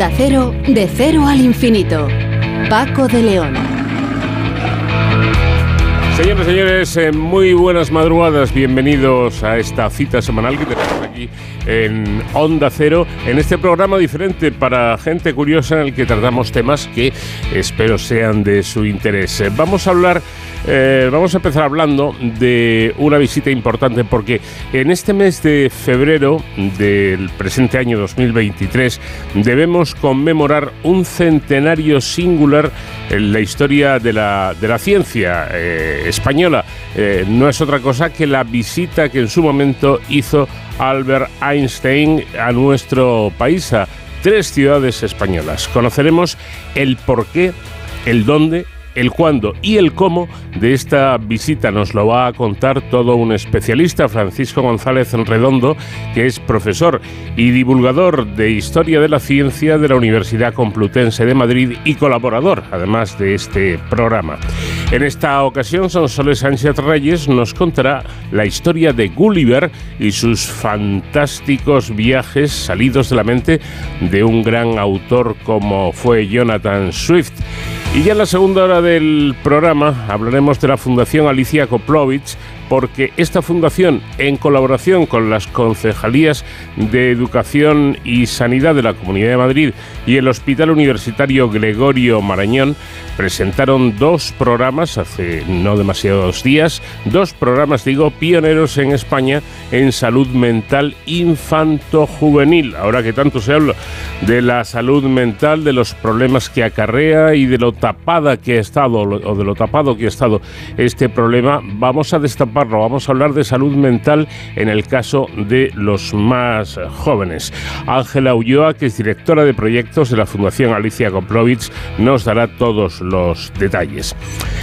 Onda Cero, de cero al infinito. Paco de León. Señoras y señores, eh, muy buenas madrugadas. Bienvenidos a esta cita semanal que tenemos aquí en Onda Cero, en este programa diferente para gente curiosa en el que tratamos temas que espero sean de su interés. Eh, Vamos a hablar eh, vamos a empezar hablando de una visita importante porque en este mes de febrero del presente año 2023 debemos conmemorar un centenario singular en la historia de la, de la ciencia eh, española. Eh, no es otra cosa que la visita que en su momento hizo Albert Einstein a nuestro país, a tres ciudades españolas. Conoceremos el porqué, el dónde el cuándo y el cómo de esta visita nos lo va a contar todo un especialista, Francisco González Redondo, que es profesor y divulgador de Historia de la Ciencia de la Universidad Complutense de Madrid y colaborador, además de este programa. En esta ocasión, Sonsoles Sánchez Reyes nos contará la historia de Gulliver y sus fantásticos viajes salidos de la mente de un gran autor como fue Jonathan Swift. Y ya en la segunda hora del programa hablaremos de la Fundación Alicia Koplovich, porque esta fundación, en colaboración con las concejalías de Educación y Sanidad de la Comunidad de Madrid y el Hospital Universitario Gregorio Marañón, presentaron dos programas hace no demasiados días, dos programas, digo, pioneros en España en salud mental infanto-juvenil. Ahora que tanto se habla de la salud mental, de los problemas que acarrea y de lo tapada que ha estado, o de lo tapado que ha estado este problema, vamos a destapar vamos a hablar de salud mental en el caso de los más jóvenes. Ángela Ulloa, que es directora de proyectos de la Fundación Alicia Koplovich, nos dará todos los detalles.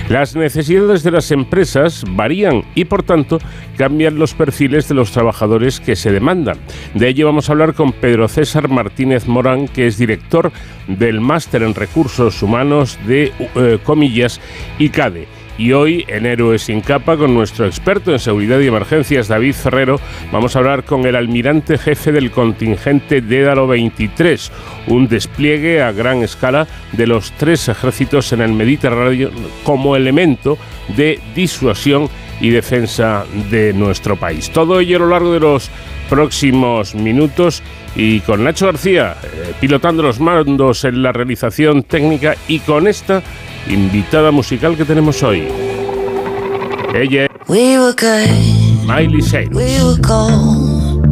Las necesidades de las empresas varían y por tanto cambian los perfiles de los trabajadores que se demandan. De ello vamos a hablar con Pedro César Martínez Morán, que es director del Máster en Recursos Humanos de eh, Comillas y CADE. Y hoy, en Héroes sin capa, con nuestro experto en seguridad y emergencias, David Ferrero, vamos a hablar con el almirante jefe del contingente Dédalo 23, un despliegue a gran escala de los tres ejércitos en el Mediterráneo como elemento de disuasión y defensa de nuestro país. Todo ello a lo largo de los próximos minutos y con Nacho García eh, pilotando los mandos en la realización técnica y con esta invitada musical que tenemos hoy. Ella es We were good, Miley Cyrus. we were gold.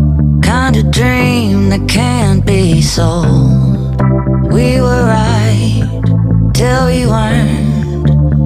Kind of dream that can't be sold. We were right till we weren't.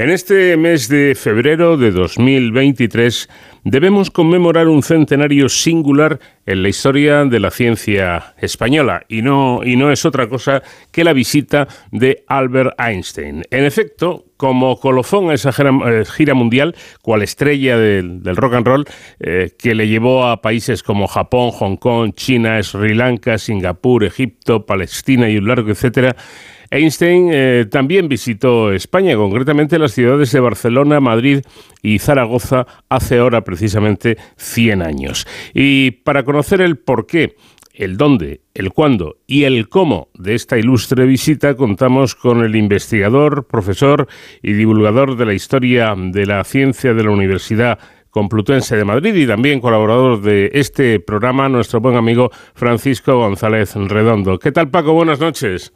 En este mes de febrero de 2023 debemos conmemorar un centenario singular en la historia de la ciencia española y no, y no es otra cosa que la visita de Albert Einstein. En efecto, como colofón a esa eh, gira, mundial, cual estrella del, rock and roll, eh, que le llevó a países como Japón, Hong Kong, China, Sri Lanka, Singapur, Egipto, Palestina y un largo etcétera, Einstein eh, también visitó España, concretamente las ciudades de Barcelona, Madrid y Zaragoza, hace ahora precisamente 100 años. Y para conocer el porqué, el dónde, el cuándo y el cómo de esta ilustre visita contamos con el investigador, profesor y divulgador de la historia de la ciencia de la Universidad Complutense de Madrid y también colaborador de este programa, nuestro buen amigo Francisco González Redondo. ¿Qué tal Paco? Buenas noches.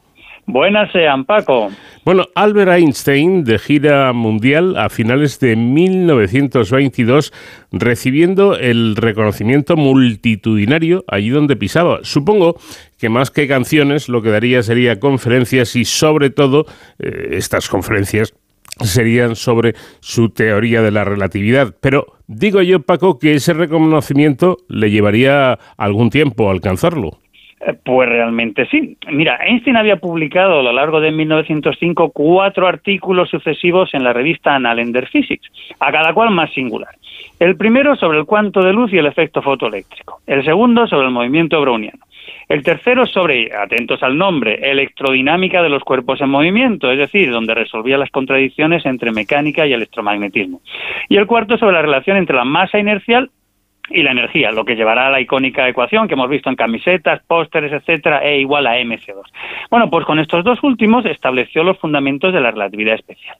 Buenas sean, Paco. Bueno, Albert Einstein, de gira mundial a finales de 1922, recibiendo el reconocimiento multitudinario allí donde pisaba. Supongo que más que canciones, lo que daría sería conferencias y sobre todo eh, estas conferencias serían sobre su teoría de la relatividad. Pero digo yo, Paco, que ese reconocimiento le llevaría algún tiempo alcanzarlo. Eh, pues realmente sí. Mira, Einstein había publicado a lo largo de 1905 cuatro artículos sucesivos en la revista Annalender Physics, a cada cual más singular. El primero sobre el cuanto de luz y el efecto fotoeléctrico. El segundo sobre el movimiento browniano. El tercero sobre, atentos al nombre, electrodinámica de los cuerpos en movimiento, es decir, donde resolvía las contradicciones entre mecánica y electromagnetismo. Y el cuarto sobre la relación entre la masa inercial y la energía, lo que llevará a la icónica ecuación que hemos visto en camisetas, pósteres, etcétera, E igual a mc2. Bueno, pues con estos dos últimos estableció los fundamentos de la relatividad especial.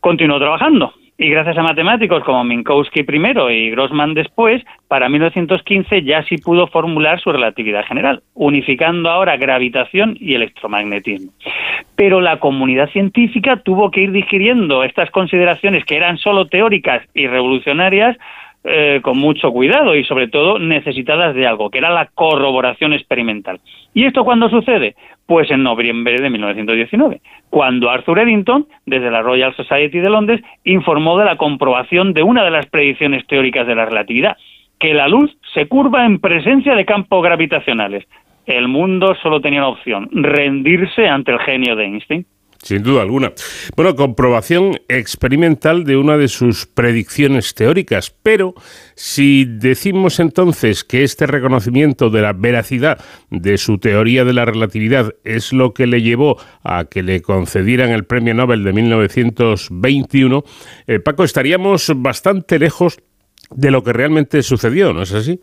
Continuó trabajando y gracias a matemáticos como Minkowski primero y Grossman después, para 1915 ya sí pudo formular su relatividad general, unificando ahora gravitación y electromagnetismo. Pero la comunidad científica tuvo que ir digiriendo estas consideraciones que eran solo teóricas y revolucionarias eh, con mucho cuidado y sobre todo necesitadas de algo, que era la corroboración experimental. ¿Y esto cuándo sucede? Pues en noviembre de 1919, cuando Arthur Eddington, desde la Royal Society de Londres, informó de la comprobación de una de las predicciones teóricas de la relatividad, que la luz se curva en presencia de campos gravitacionales. El mundo solo tenía una opción, rendirse ante el genio de Einstein. Sin duda alguna. Bueno, comprobación experimental de una de sus predicciones teóricas, pero si decimos entonces que este reconocimiento de la veracidad de su teoría de la relatividad es lo que le llevó a que le concedieran el Premio Nobel de 1921, eh, Paco, estaríamos bastante lejos de lo que realmente sucedió, ¿no es así?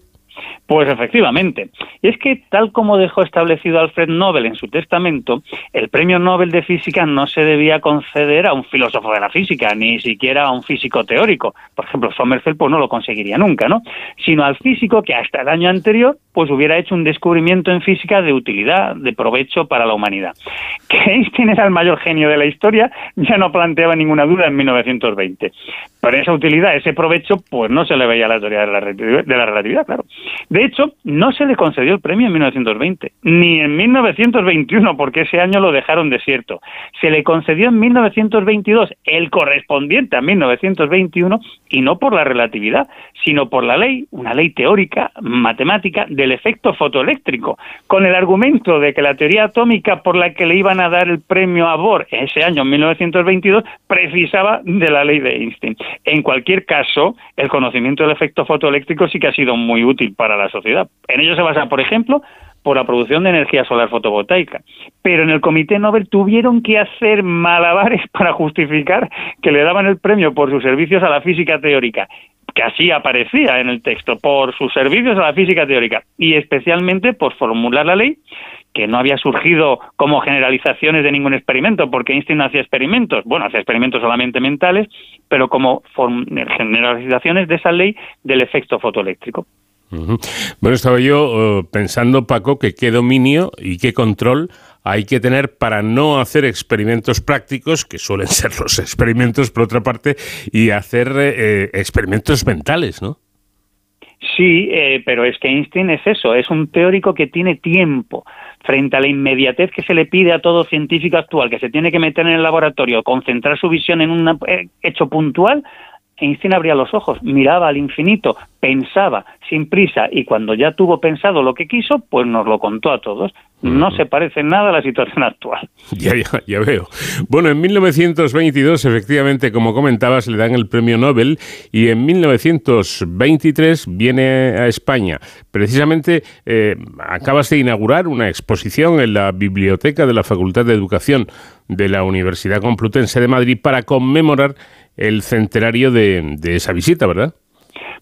Pues efectivamente. Es que, tal como dejó establecido Alfred Nobel en su testamento, el premio Nobel de Física no se debía conceder a un filósofo de la física, ni siquiera a un físico teórico. Por ejemplo, Sommerfeld pues, no lo conseguiría nunca, ¿no? Sino al físico que hasta el año anterior pues hubiera hecho un descubrimiento en física de utilidad, de provecho para la humanidad. Que Einstein era el mayor genio de la historia ya no planteaba ninguna duda en 1920. Pero esa utilidad, ese provecho, pues no se le veía la teoría de la, de la relatividad, claro. De hecho, no se le concedió el premio en 1920, ni en 1921, porque ese año lo dejaron desierto. Se le concedió en 1922 el correspondiente a 1921, y no por la relatividad, sino por la ley, una ley teórica, matemática, del efecto fotoeléctrico, con el argumento de que la teoría atómica por la que le iban a dar el premio a Bohr ese año, en 1922, precisaba de la ley de Einstein. En cualquier caso, el conocimiento del efecto fotoeléctrico sí que ha sido muy útil para la sociedad. En ello se basa, por ejemplo, por la producción de energía solar fotovoltaica. Pero en el Comité Nobel tuvieron que hacer malabares para justificar que le daban el premio por sus servicios a la física teórica que así aparecía en el texto, por sus servicios a la física teórica y especialmente por formular la ley que no había surgido como generalizaciones de ningún experimento, porque Einstein hacía experimentos, bueno, hacía experimentos solamente mentales, pero como generalizaciones de esa ley del efecto fotoeléctrico. Bueno, estaba yo eh, pensando, Paco, que qué dominio y qué control hay que tener para no hacer experimentos prácticos, que suelen ser los experimentos por otra parte, y hacer eh, eh, experimentos mentales, ¿no? Sí, eh, pero es que Einstein es eso, es un teórico que tiene tiempo frente a la inmediatez que se le pide a todo científico actual, que se tiene que meter en el laboratorio, concentrar su visión en un eh, hecho puntual. Einstein abría los ojos, miraba al infinito, pensaba sin prisa y cuando ya tuvo pensado lo que quiso, pues nos lo contó a todos no se parece nada a la situación actual. Ya, ya, ya, veo. Bueno, en 1922, efectivamente, como comentabas, le dan el premio Nobel y en 1923 viene a España. Precisamente eh, acabas de inaugurar una exposición en la biblioteca de la Facultad de Educación de la Universidad Complutense de Madrid para conmemorar el centenario de esa visita, ¿verdad?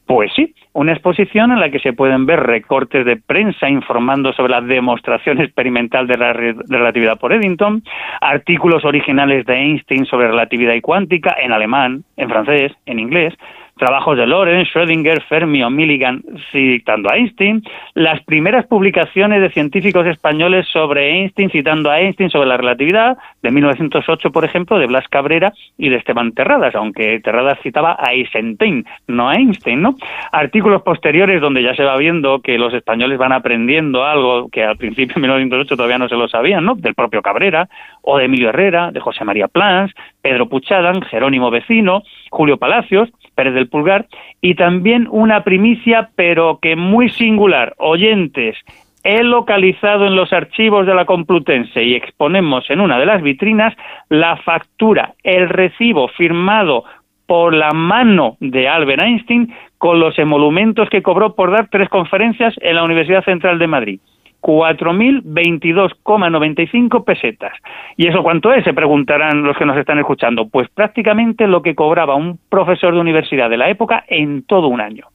Pues sí, una exposición en la que se pueden ver recortes de prensa informando sobre la demostración experimental de la relatividad por Eddington, artículos originales de Einstein sobre relatividad y cuántica en alemán, en francés, en inglés, trabajos de Lorenz, Schrödinger, Fermi o Milligan citando a Einstein, las primeras publicaciones de científicos españoles sobre Einstein citando a Einstein sobre la relatividad, de 1908, por ejemplo, de Blas Cabrera y de Esteban Terradas, aunque Terradas citaba a Eisenstein, no a Einstein, ¿no? Artículos posteriores donde ya se va viendo que los españoles van aprendiendo algo que al principio en 1908 todavía no se lo sabían, ¿no? Del propio Cabrera, o de Emilio Herrera, de José María Plans, Pedro Puchadan, Jerónimo Vecino, Julio Palacios, Pérez del Pulgar, y también una primicia, pero que muy singular. Oyentes, he localizado en los archivos de la Complutense y exponemos en una de las vitrinas la factura, el recibo firmado por la mano de Albert Einstein con los emolumentos que cobró por dar tres conferencias en la Universidad Central de Madrid. 4.022,95 pesetas. ¿Y eso cuánto es? Se preguntarán los que nos están escuchando. Pues prácticamente lo que cobraba un profesor de universidad de la época en todo un año.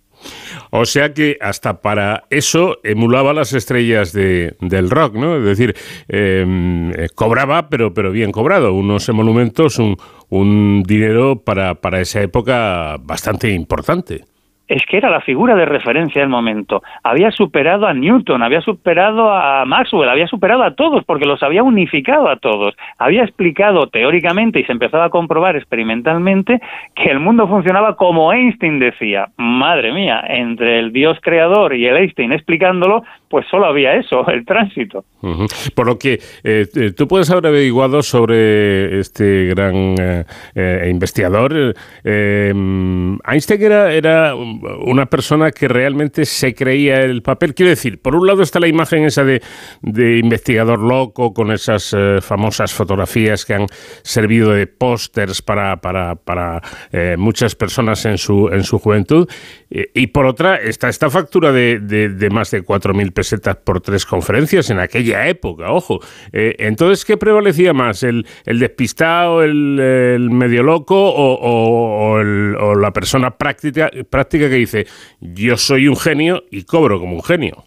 O sea que hasta para eso emulaba las estrellas de, del rock, ¿no? Es decir, em, eh, cobraba, pero, pero bien cobrado, unos emolumentos, un, un dinero para, para esa época bastante importante es que era la figura de referencia del momento. Había superado a Newton, había superado a Maxwell, había superado a todos porque los había unificado a todos. Había explicado teóricamente y se empezaba a comprobar experimentalmente que el mundo funcionaba como Einstein decía. Madre mía, entre el Dios creador y el Einstein explicándolo, pues solo había eso, el tránsito. Por lo que eh, eh, tú puedes haber averiguado sobre este gran eh, investigador. Einstein era, era una persona que realmente se creía el papel. Quiero decir, por un lado está la imagen esa de, investigador loco con esas eh, famosas fotografías que han servido de pósters para, para, para eh, muchas personas en su, en su juventud. Eh, y por otra está esta factura de, de, más de 4.000 pesetas por tres conferencias en aquella época, ojo. entonces, ¿qué prevalecía más? ¿El, el despistado, el, medio loco o, o la persona práctica, práctica que dice, yo soy un genio y cobro como un genio.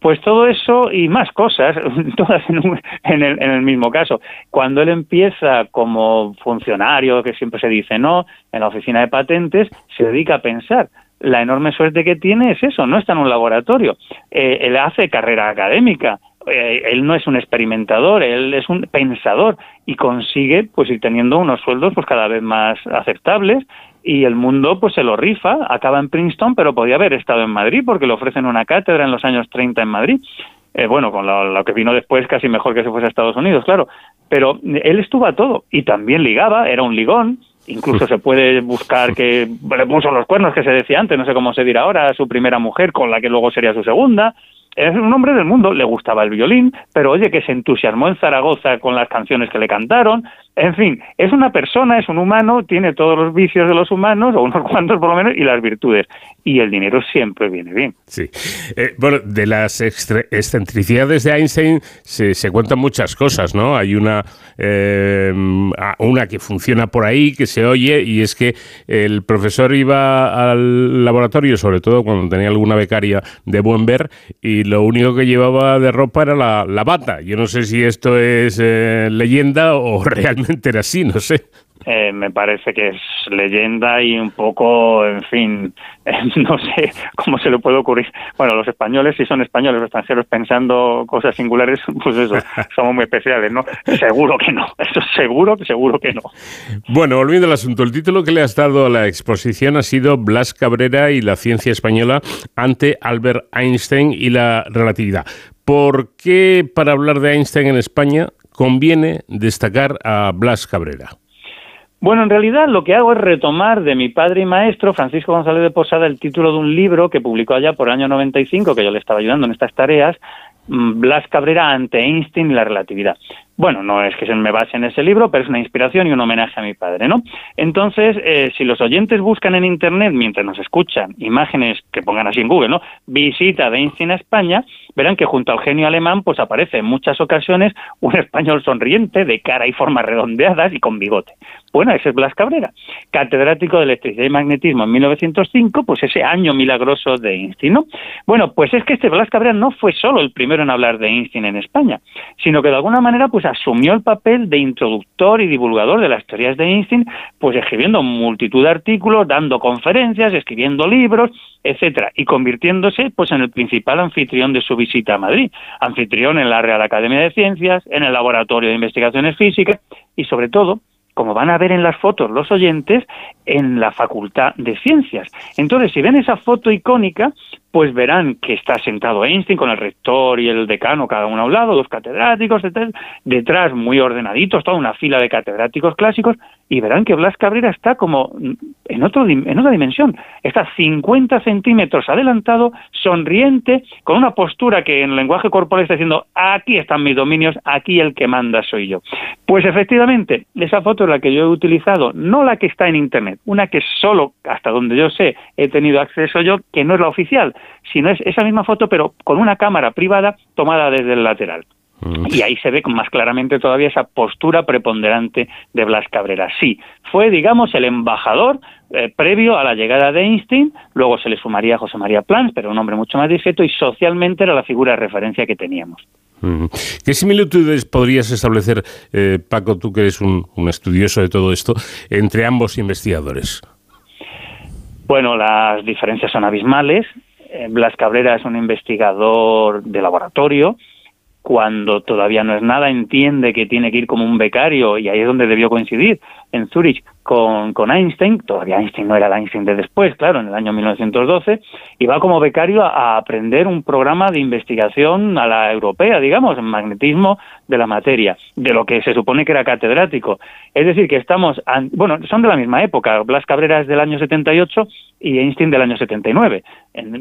Pues todo eso y más cosas, todas en, el, en, el, mismo caso. Cuando él empieza como funcionario, que siempre se dice, no, en la oficina de patentes, se dedica a pensar. La enorme suerte que tiene es eso, no está en un laboratorio. Eh, él hace carrera académica, eh, él no es un experimentador, él es un pensador y consigue pues ir teniendo unos sueldos pues cada vez más aceptables y el mundo pues se lo rifa, acaba en Princeton, pero podía haber estado en Madrid porque le ofrecen una cátedra en los años 30 en Madrid. Eh, bueno, con lo, que vino después casi mejor que se fuese a Estados Unidos, claro. Pero él estuvo a todo y también ligaba, era un ligón, Incluso se puede buscar que le puso los cuernos que se decía antes, no sé cómo se dirá ahora, su primera mujer con la que luego sería su segunda es un hombre del mundo, le gustaba el violín, pero oye, que se entusiasmó en Zaragoza con las canciones que le cantaron. En fin, es una persona, es un humano, tiene todos los vicios de los humanos, o unos cuantos por lo menos, y las virtudes. Y el dinero siempre viene bien. Sí. Eh, bueno, de las excentricidades de Einstein se, se, cuentan muchas cosas, ¿no? Hay una, eh, una que funciona por ahí, que se oye, y es que el profesor iba al laboratorio, sobre todo cuando tenía alguna becaria de buen ver, y lo único que llevaba de ropa era la, bata. Yo no sé si esto es eh, leyenda o realmente era así, no sé. Eh, me parece que es leyenda y un poco, en fin, no sé cómo se le puede ocurrir. Bueno, los españoles, si son españoles o extranjeros pensando cosas singulares, pues eso, somos muy especiales, ¿no? Seguro que no, eso seguro, seguro que no. Bueno, volviendo al asunto, el título que le has dado a la exposición ha sido Blas Cabrera y la ciencia española ante Albert Einstein y la relatividad. ¿Por qué para hablar de Einstein en España conviene destacar a Blas Cabrera? Bueno, en realidad lo que hago es retomar de mi padre y maestro, Francisco González de Posada, el título de un libro que publicó allá por el año 95, que yo le estaba ayudando en estas tareas, mm, Blas Cabrera ante Einstein y la relatividad. Bueno, no es que se me base en ese libro, pero es una inspiración y un homenaje a mi padre, ¿no? Entonces, eh, si los oyentes buscan en Internet, mientras nos escuchan, imágenes que pongan así en Google, ¿no? Visita de Einstein a España, verán que junto al genio alemán, pues aparece en muchas ocasiones un español sonriente, de cara y formas redondeadas y con bigote. Bueno, ese es Blas Cabrera, catedrático de electricidad y magnetismo en 1905, pues ese año milagroso de Einstein, ¿no? Bueno, pues es que este Blas Cabrera no fue solo el primero en hablar de Einstein en España, sino que de alguna manera, pues asumió el papel de introductor y divulgador de las teorías de Einstein, pues escribiendo multitud de artículos, dando conferencias, escribiendo libros, etcétera, y convirtiéndose pues en el principal anfitrión de su visita a Madrid, anfitrión en la Real Academia de Ciencias, en el Laboratorio de Investigaciones Físicas y sobre todo como van a ver en las fotos los oyentes, en la Facultad de Ciencias. Entonces, si ven esa foto icónica, pues verán que está sentado Einstein con el rector y el decano, cada uno a un lado, dos catedráticos, detrás muy ordenaditos, toda una fila de catedráticos clásicos, y verán que Blas Cabrera está como en, otra dimensión, está 50 centímetros adelantado, sonriente, con una postura que en lenguaje corporal está diciendo, aquí están mis dominios, aquí el que manda soy yo. Pues efectivamente, esa foto es la que yo he utilizado, no la que está en Internet, una que solo, hasta donde yo sé, he tenido acceso yo, que no es la oficial, sino es esa misma foto, pero con una cámara privada tomada desde el lateral. Mm. Y ahí se ve más claramente todavía esa postura preponderante de Blas Cabrera. Sí, fue, digamos, el embajador eh, previo a la llegada de Einstein, luego se le sumaría José María Plans, pero un hombre mucho más discreto, y socialmente era la figura de referencia que teníamos. Mm. ¿Qué similitudes podrías establecer, eh, Paco, tú que eres un, estudioso de todo esto, entre ambos investigadores? Bueno, las diferencias son abismales. Eh, Blas Cabrera es un investigador de laboratorio, cuando todavía no es nada, entiende que tiene que ir como un becario, y ahí es donde debió coincidir, en Zurich, con, con Einstein, todavía Einstein no era el Einstein de después, claro, en el año 1912, y va como becario a, aprender un programa de investigación a la europea, digamos, en magnetismo de la materia, de lo que se supone que era catedrático. Es decir, que estamos, bueno, son de la misma época, Blas Cabrera es del año 78 y Einstein del año 79,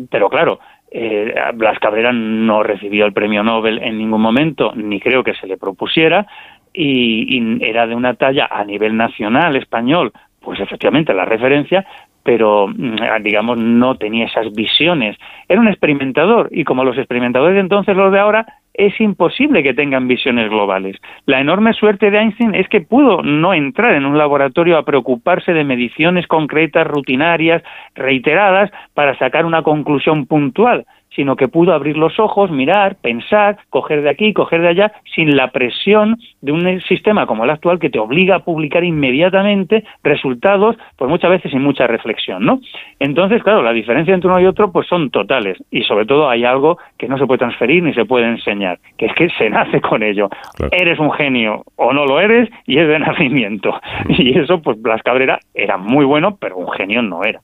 pero claro, eh, Blas Cabrera no recibió el premio Nobel en ningún momento, ni creo que se le propusiera, y, era de una talla a nivel nacional español, pues efectivamente la referencia, pero mm, digamos no tenía esas visiones. Era un experimentador y como los experimentadores de entonces los de ahora es imposible que tengan visiones globales. La enorme suerte de Einstein es que pudo no entrar en un laboratorio a preocuparse de mediciones concretas, rutinarias, reiteradas, para sacar una conclusión puntual, sino que pudo abrir los ojos, mirar, pensar, coger de aquí, coger de allá, sin la presión de un sistema como el actual que te obliga a publicar inmediatamente resultados, pues muchas veces sin mucha reflexión, ¿no? Entonces, claro, la diferencia entre uno y otro pues son totales y sobre todo hay algo que no se puede transferir ni se puede enseñar, que es que se nace con ello. Eres un genio o no lo eres y es de nacimiento. Y eso, pues Blas Cabrera era muy bueno, pero un genio no era.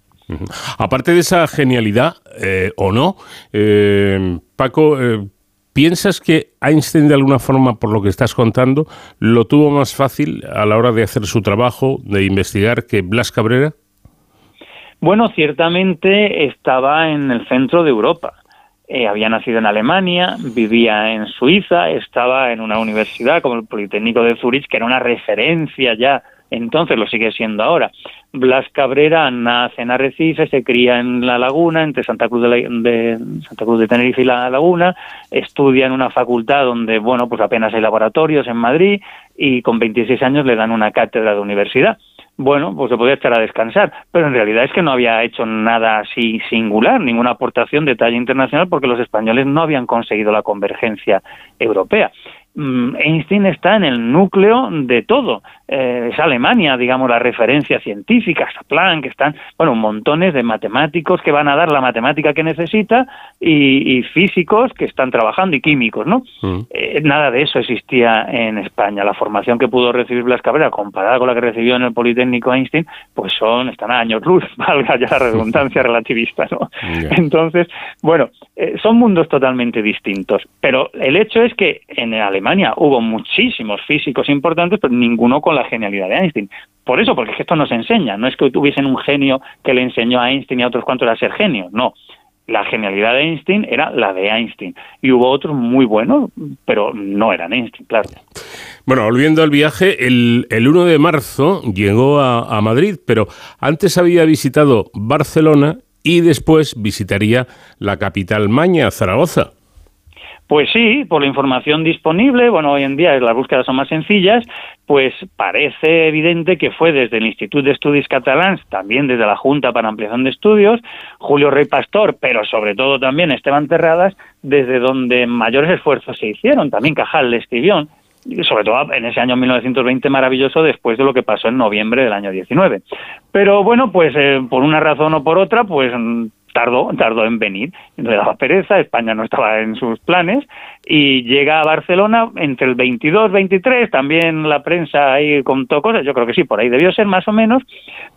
Aparte de esa genialidad, eh, o no, eh, Paco, eh, ¿piensas que Einstein de alguna forma, por lo que estás contando, lo tuvo más fácil a la hora de hacer su trabajo, de investigar, que Blas Cabrera? Bueno, ciertamente estaba en el centro de Europa. había nacido en Alemania, vivía en Suiza, estaba en una universidad como el Politécnico de Zurich, que era una referencia ya entonces lo sigue siendo ahora. Blas Cabrera nace en Arrecife, se cría en La Laguna, entre Santa Cruz de, Santa Cruz de Tenerife y La Laguna, estudia en una facultad donde, bueno, pues apenas hay laboratorios en Madrid y con 26 años le dan una cátedra de universidad. Bueno, pues se podía estar a descansar, pero en realidad es que no había hecho nada así singular, ninguna aportación de talla internacional porque los españoles no habían conseguido la convergencia europea. Mm, Einstein está en el núcleo de todo. Eh, es Alemania, digamos, la referencia científica, está Planck, están, bueno, montones de matemáticos que van a dar la matemática que necesita y, físicos que están trabajando y químicos, ¿no? Mm. Eh, nada de eso existía en España. La formación que pudo recibir Blas Cabrera, comparada con la que recibió en el Politécnico Einstein, pues son, están a años luz, valga ya la redundancia relativista, ¿no? Entonces, bueno, eh, son mundos totalmente distintos. Pero el hecho es que en Alemania hubo muchísimos físicos importantes, pero ninguno con la genialidad de Einstein. Por eso, porque esto nos enseña, no es que tuviesen un genio que le enseñó a Einstein y a otros cuantos a ser genio, no. La genialidad de Einstein era la de Einstein. Y hubo otros muy buenos, pero no eran Einstein, claro. Bueno, volviendo al viaje, el, 1 de marzo llegó a Madrid, pero antes había visitado Barcelona y después visitaría la capital maña, Zaragoza. Pues sí, por la información disponible, bueno, hoy en día las búsquedas son más sencillas, pues parece evidente que fue desde el Instituto de Estudios Catalans, también desde la Junta para Ampliación de Estudios, Julio Rey Pastor, pero sobre todo también Esteban Terradas, desde donde mayores esfuerzos se hicieron, también Cajal le escribió, sobre todo en ese año 1920 maravilloso después de lo que pasó en noviembre del año 19. Pero bueno, pues eh, por una razón o por otra, pues tardó, tardó en venir, le daba pereza, España no estaba en sus planes y llega a Barcelona entre el 22, 23, también la prensa ahí contó cosas, yo creo que sí, por ahí debió ser más o menos,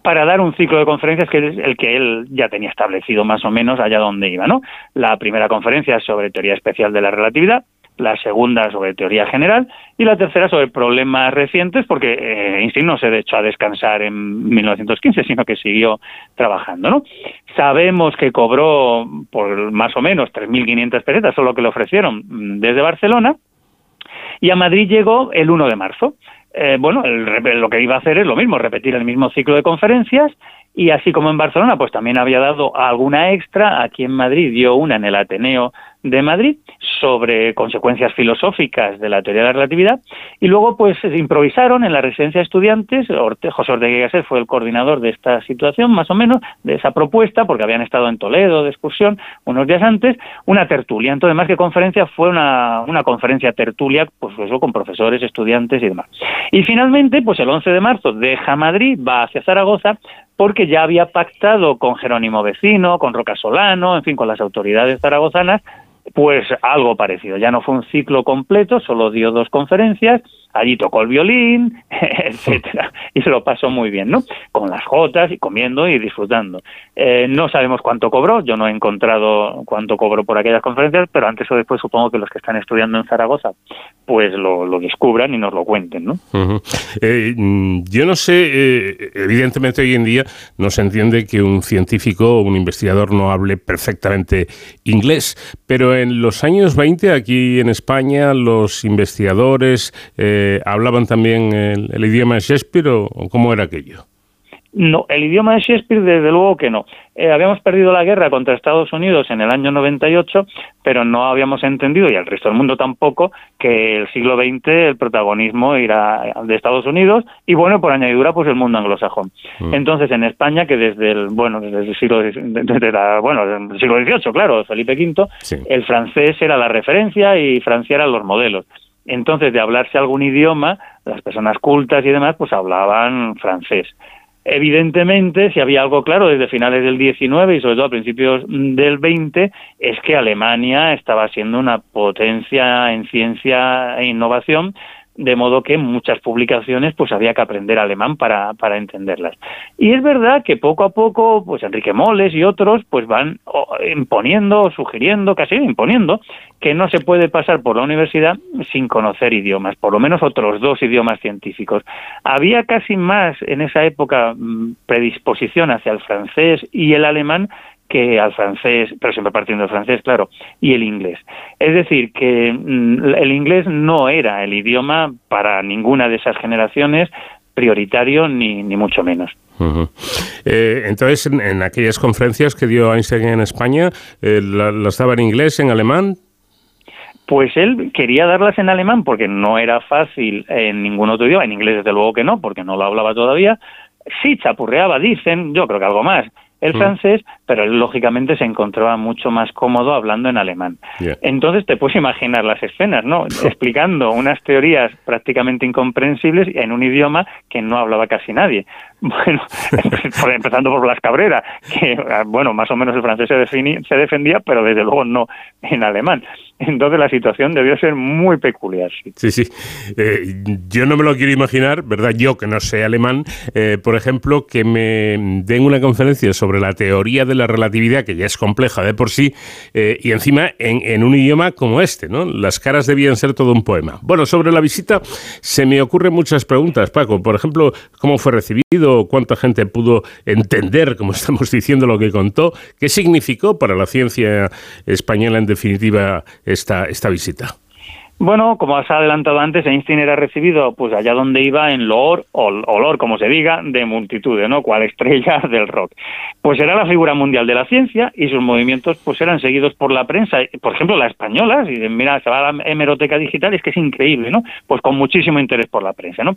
para dar un ciclo de conferencias que es el que él ya tenía establecido más o menos allá donde iba, ¿no? La primera conferencia sobre teoría especial de la relatividad, la segunda sobre teoría general y la tercera sobre problemas recientes, porque eh, Einstein no se echó a descansar en 1915, sino que siguió trabajando. ¿no? Sabemos que cobró por más o menos 3.500 pesetas, solo que le ofrecieron mm, desde Barcelona, y a Madrid llegó el 1 de marzo. Eh, bueno, lo que iba a hacer es lo mismo, repetir el mismo ciclo de conferencias y así como en Barcelona, pues también había dado alguna extra, aquí en Madrid dio una en el Ateneo de Madrid sobre consecuencias filosóficas de la teoría de la relatividad y luego pues improvisaron en la residencia de estudiantes, José Ortega Gasset fue el coordinador de esta situación más o menos, de esa propuesta, porque habían estado en Toledo de excursión unos días antes, una tertulia, entonces más que conferencia fue una, una conferencia tertulia, pues eso con profesores, estudiantes y demás. Y finalmente, pues el 11 de marzo deja Madrid, va hacia Zaragoza, porque ya había pactado con Jerónimo Vecino, con Roca Solano, en fin, con las autoridades zaragozanas, pues algo parecido. Ya no fue un ciclo completo, solo dio dos conferencias, allí tocó el violín, etcétera, y se lo pasó muy bien, ¿no? Con las jotas y comiendo y disfrutando. Eh, no sabemos cuánto cobró, yo no he encontrado cuánto cobró por aquellas conferencias, pero antes o después supongo que los que están estudiando en Zaragoza, pues lo, descubran y nos lo cuenten, ¿no? Eh, mm, yo no sé, eh, evidentemente hoy en día no se entiende que un científico o un investigador no hable perfectamente inglés, pero en los años 20 aquí en España los investigadores eh, hablaban también el, idioma de Shakespeare o, cómo era aquello? No, el idioma de Shakespeare desde luego que no. Eh, habíamos perdido la guerra contra Estados Unidos en el año 98, pero no habíamos entendido, y el resto del mundo tampoco, que el siglo XX el protagonismo era de Estados Unidos y, bueno, por añadidura, pues el mundo anglosajón. Mm. Entonces, en España, que desde el, bueno, desde el siglo, desde bueno, el siglo XVIII, claro, Felipe V, el francés era la referencia y Francia eran los modelos. Entonces, de hablarse algún idioma, las personas cultas y demás, pues hablaban francés. Evidentemente, si había algo claro desde finales del 19 y sobre todo a principios del 20, es que Alemania estaba siendo una potencia en ciencia e innovación de modo que muchas publicaciones pues había que aprender alemán para, para entenderlas. Y es verdad que poco a poco, pues Enrique Moles y otros pues van imponiendo, sugiriendo, casi imponiendo, que no se puede pasar por la universidad sin conocer idiomas, por lo menos otros dos idiomas científicos. Había casi más en esa época mm, predisposición hacia el francés y el alemán que al francés, pero siempre partiendo del francés, claro, y el inglés. Es decir, que mm, el inglés no era el idioma para ninguna de esas generaciones prioritario ni, ni mucho menos. Eh, entonces, en, aquellas conferencias que dio Einstein en España, eh, ¿las daba en inglés, en alemán? Pues él quería darlas en alemán porque no era fácil en ningún otro idioma, en inglés desde luego que no, porque no lo hablaba todavía. Sí chapurreaba, dicen, yo creo que algo más, el francés, pero él lógicamente se encontraba mucho más cómodo hablando en alemán. Entonces te puedes imaginar las escenas, ¿no? Explicando unas teorías prácticamente incomprensibles en un idioma que no hablaba casi nadie. Bueno, empezando por Blas Cabrera, que, bueno, más o menos el francés se, se defendía, pero desde luego no en alemán. Entonces la situación debió ser muy peculiar. Sí, sí. Eh, yo no me lo quiero imaginar, ¿verdad? Yo que no sé alemán, eh, por ejemplo, que me den una conferencia sobre la teoría de la relatividad, que ya es compleja de por sí, eh, y encima en, un idioma como este, ¿no? Las caras debían ser todo un poema. Bueno, sobre la visita se me ocurren muchas preguntas, Paco. Por ejemplo, ¿cómo fue recibido? ¿Cuánta gente pudo entender, como estamos diciendo, lo que contó? ¿Qué significó para la ciencia española en definitiva? esta, esta visita? Bueno, como has adelantado antes, Einstein era recibido pues allá donde iba en loor, olor, como se diga, de multitudes, ¿no? Cual estrella del rock. Pues era la figura mundial de la ciencia y sus movimientos pues eran seguidos por la prensa, por ejemplo, la española, si mira, se va a la hemeroteca digital, es que es increíble, ¿no? Pues con muchísimo interés por la prensa, ¿no?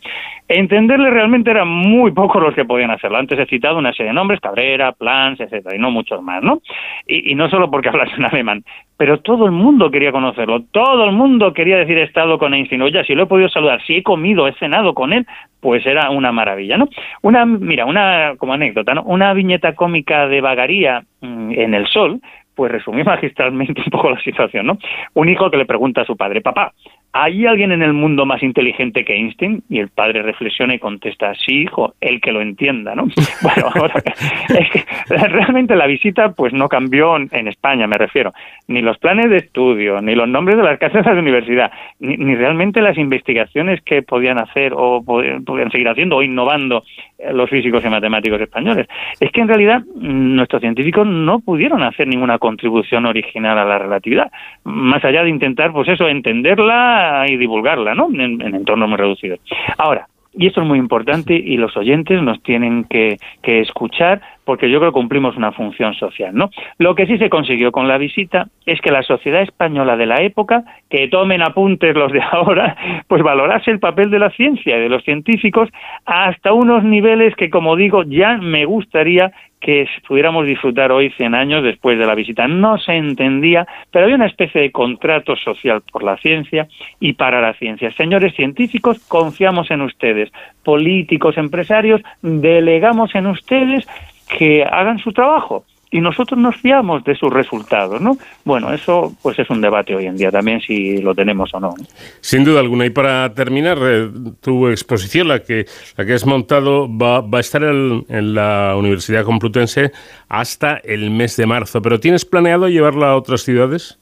Entenderle realmente eran muy pocos los que podían hacerlo. Antes he citado una serie de nombres, Cabrera, Plans, etcétera, y no muchos más, ¿no? Y, y no solo porque hablas en alemán, pero todo el mundo quería conocerlo, todo el mundo quería decir he estado con Einstein, oye, si lo he podido saludar, si he comido, he cenado con él, pues era una maravilla, ¿no? Una, mira, una, como anécdota, ¿no? Una viñeta cómica de vagaría mm, en el sol, pues resumí magistralmente un poco la situación, ¿no? Un hijo que le pregunta a su padre, papá, ¿hay alguien en el mundo más inteligente que Einstein? Y el padre reflexiona y contesta, sí, hijo, el que lo entienda, ¿no? Bueno, ahora, es que realmente la visita pues no cambió en España, me refiero, ni los planes de estudio, ni los nombres de las casas de universidad, ni, ni realmente las investigaciones que podían hacer o podían seguir haciendo o innovando eh, los físicos y matemáticos españoles. Es que en realidad mm, nuestros científicos no pudieron hacer ninguna contribución original a la relatividad, más allá de intentar, pues eso, entenderla y divulgarla, ¿no? En, en entornos muy reducidos. Ahora, y esto es muy importante y los oyentes nos tienen que, que, escuchar porque yo creo que cumplimos una función social, ¿no? Lo que sí se consiguió con la visita es que la sociedad española de la época, que tomen apuntes los de ahora, pues valorase el papel de la ciencia y de los científicos hasta unos niveles que, como digo, ya me gustaría que pudiéramos disfrutar hoy 100 años después de la visita. No se entendía, pero había una especie de contrato social por la ciencia y para la ciencia. Señores científicos, confiamos en ustedes. Políticos, empresarios, delegamos en ustedes que hagan su trabajo y nosotros nos fiamos de sus resultados, ¿no? Bueno, eso pues es un debate hoy en día también si lo tenemos o no. Sin duda alguna. Y para terminar, eh, tu exposición, la que, la que has montado, va, va a estar en, en, la Universidad Complutense hasta el mes de marzo. ¿Pero tienes planeado llevarla a otras ciudades?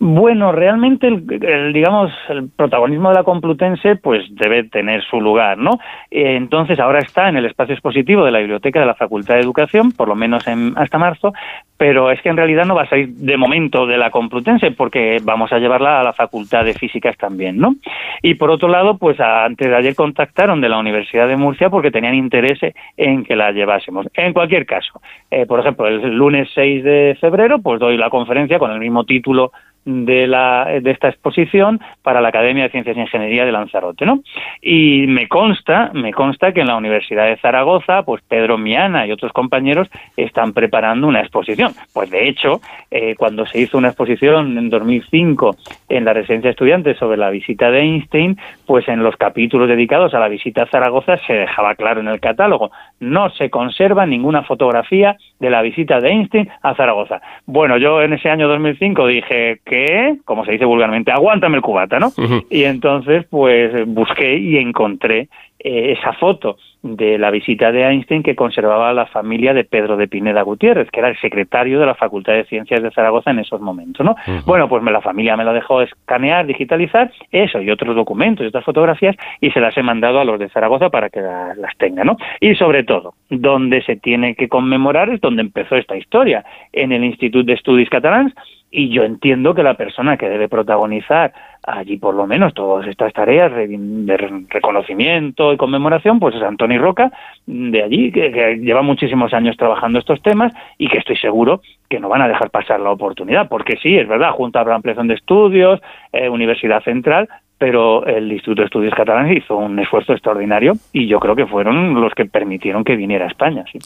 Bueno, realmente, el, digamos, el protagonismo de la Complutense, pues debe tener su lugar, ¿no? Eh, entonces, ahora está en el espacio expositivo de la biblioteca de la Facultad de Educación, por lo menos hasta marzo, pero es que en realidad no va a salir de momento de la Complutense, porque vamos a llevarla a la Facultad de Físicas también, ¿no? Y por otro lado, pues antes de ayer contactaron de la Universidad de Murcia porque tenían interés en que la llevásemos. En cualquier caso, eh, por ejemplo, el lunes 6 de febrero, pues doy la conferencia con el mismo título de, la, de esta exposición para la Academia de Ciencias e Ingeniería de Lanzarote, ¿no? Y me consta, me consta que en la Universidad de Zaragoza, pues Pedro Miana y otros compañeros están preparando una exposición. Pues de hecho, eh, cuando se hizo una exposición en 2005 en la residencia de estudiantes sobre la visita de Einstein, pues en los capítulos dedicados a la visita a Zaragoza se dejaba claro en el catálogo, no se conserva ninguna fotografía de la visita de Einstein a Zaragoza. Bueno, yo en ese año 2005 dije que como se dice vulgarmente, aguántame el cubata, ¿no? Y entonces, pues busqué y encontré eh, esa foto de la visita de Einstein que conservaba la familia de Pedro de Pineda Gutiérrez, que era el secretario de la Facultad de Ciencias de Zaragoza en esos momentos, ¿no? Bueno, pues me, la familia me la dejó escanear, digitalizar, eso y otros documentos y otras fotografías y se las he mandado a los de Zaragoza para que las tengan, ¿no? Y sobre todo, donde se tiene que conmemorar es donde empezó esta historia, en el Instituto de Estudios Catalans, y yo entiendo que la persona que debe protagonizar allí por lo menos todas estas tareas de reconocimiento y conmemoración, pues es Antoni Roca, de allí, que, lleva muchísimos años trabajando estos temas y que estoy seguro que no van a dejar pasar la oportunidad, porque sí, es verdad, junto a ampliación de estudios, eh, Universidad Central, pero el Instituto de Estudios Catalanes hizo un esfuerzo extraordinario y yo creo que fueron los que permitieron que viniera a España. Sí.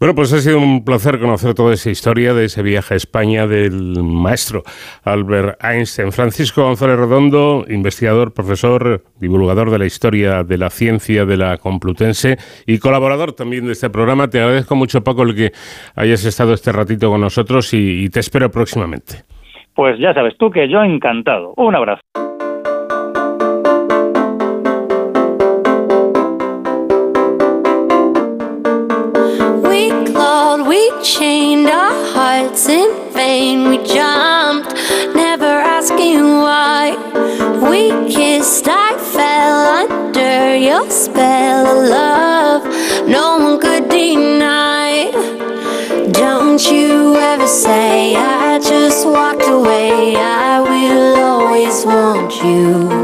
Bueno, pues ha sido un placer conocer toda esa historia de ese viaje a España del maestro Albert Einstein. Francisco González Redondo, investigador, profesor, divulgador de la historia de la ciencia de la Complutense y colaborador también de este programa. Te agradezco mucho, Paco, el que hayas estado este ratito con nosotros y, y te espero próximamente. Pues ya sabes tú que yo encantado. Un abrazo. Chained our hearts in vain. We jumped, never asking why. We kissed, I fell under your spell love. No one could deny. Don't you ever say I just walked away. I will always want you.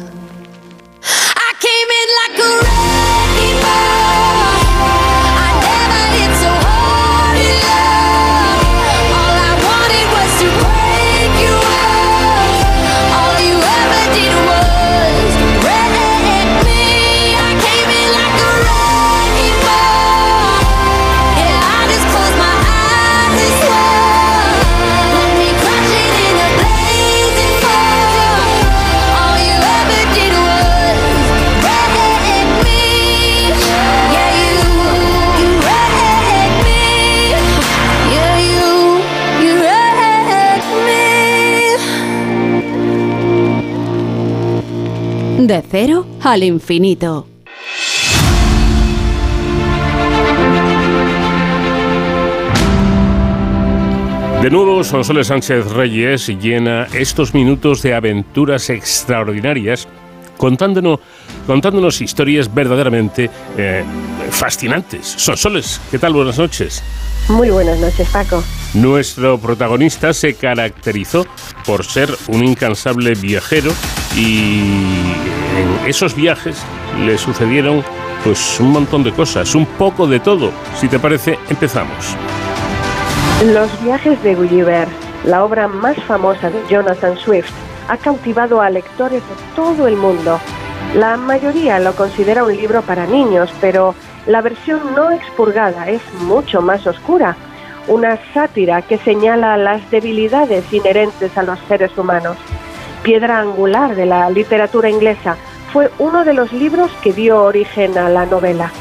De cero al infinito. De nuevo, Sonsoles Sánchez Reyes llena estos minutos de aventuras extraordinarias contándonos, contándonos historias verdaderamente eh, fascinantes. Sonsoles, ¿qué tal? Buenas noches. Muy buenas noches, Paco. Nuestro protagonista se caracterizó por ser un incansable viajero y en esos viajes le sucedieron pues un montón de cosas, un poco de todo. Si te parece, empezamos. Los viajes de Gulliver, la obra más famosa de Jonathan Swift, ha cautivado a lectores de todo el mundo. La mayoría lo considera un libro para niños, pero la versión no expurgada es mucho más oscura. Una sátira que señala las debilidades inherentes a los seres humanos. Piedra angular de la literatura inglesa, fue uno de los libros que dio origen a la novela.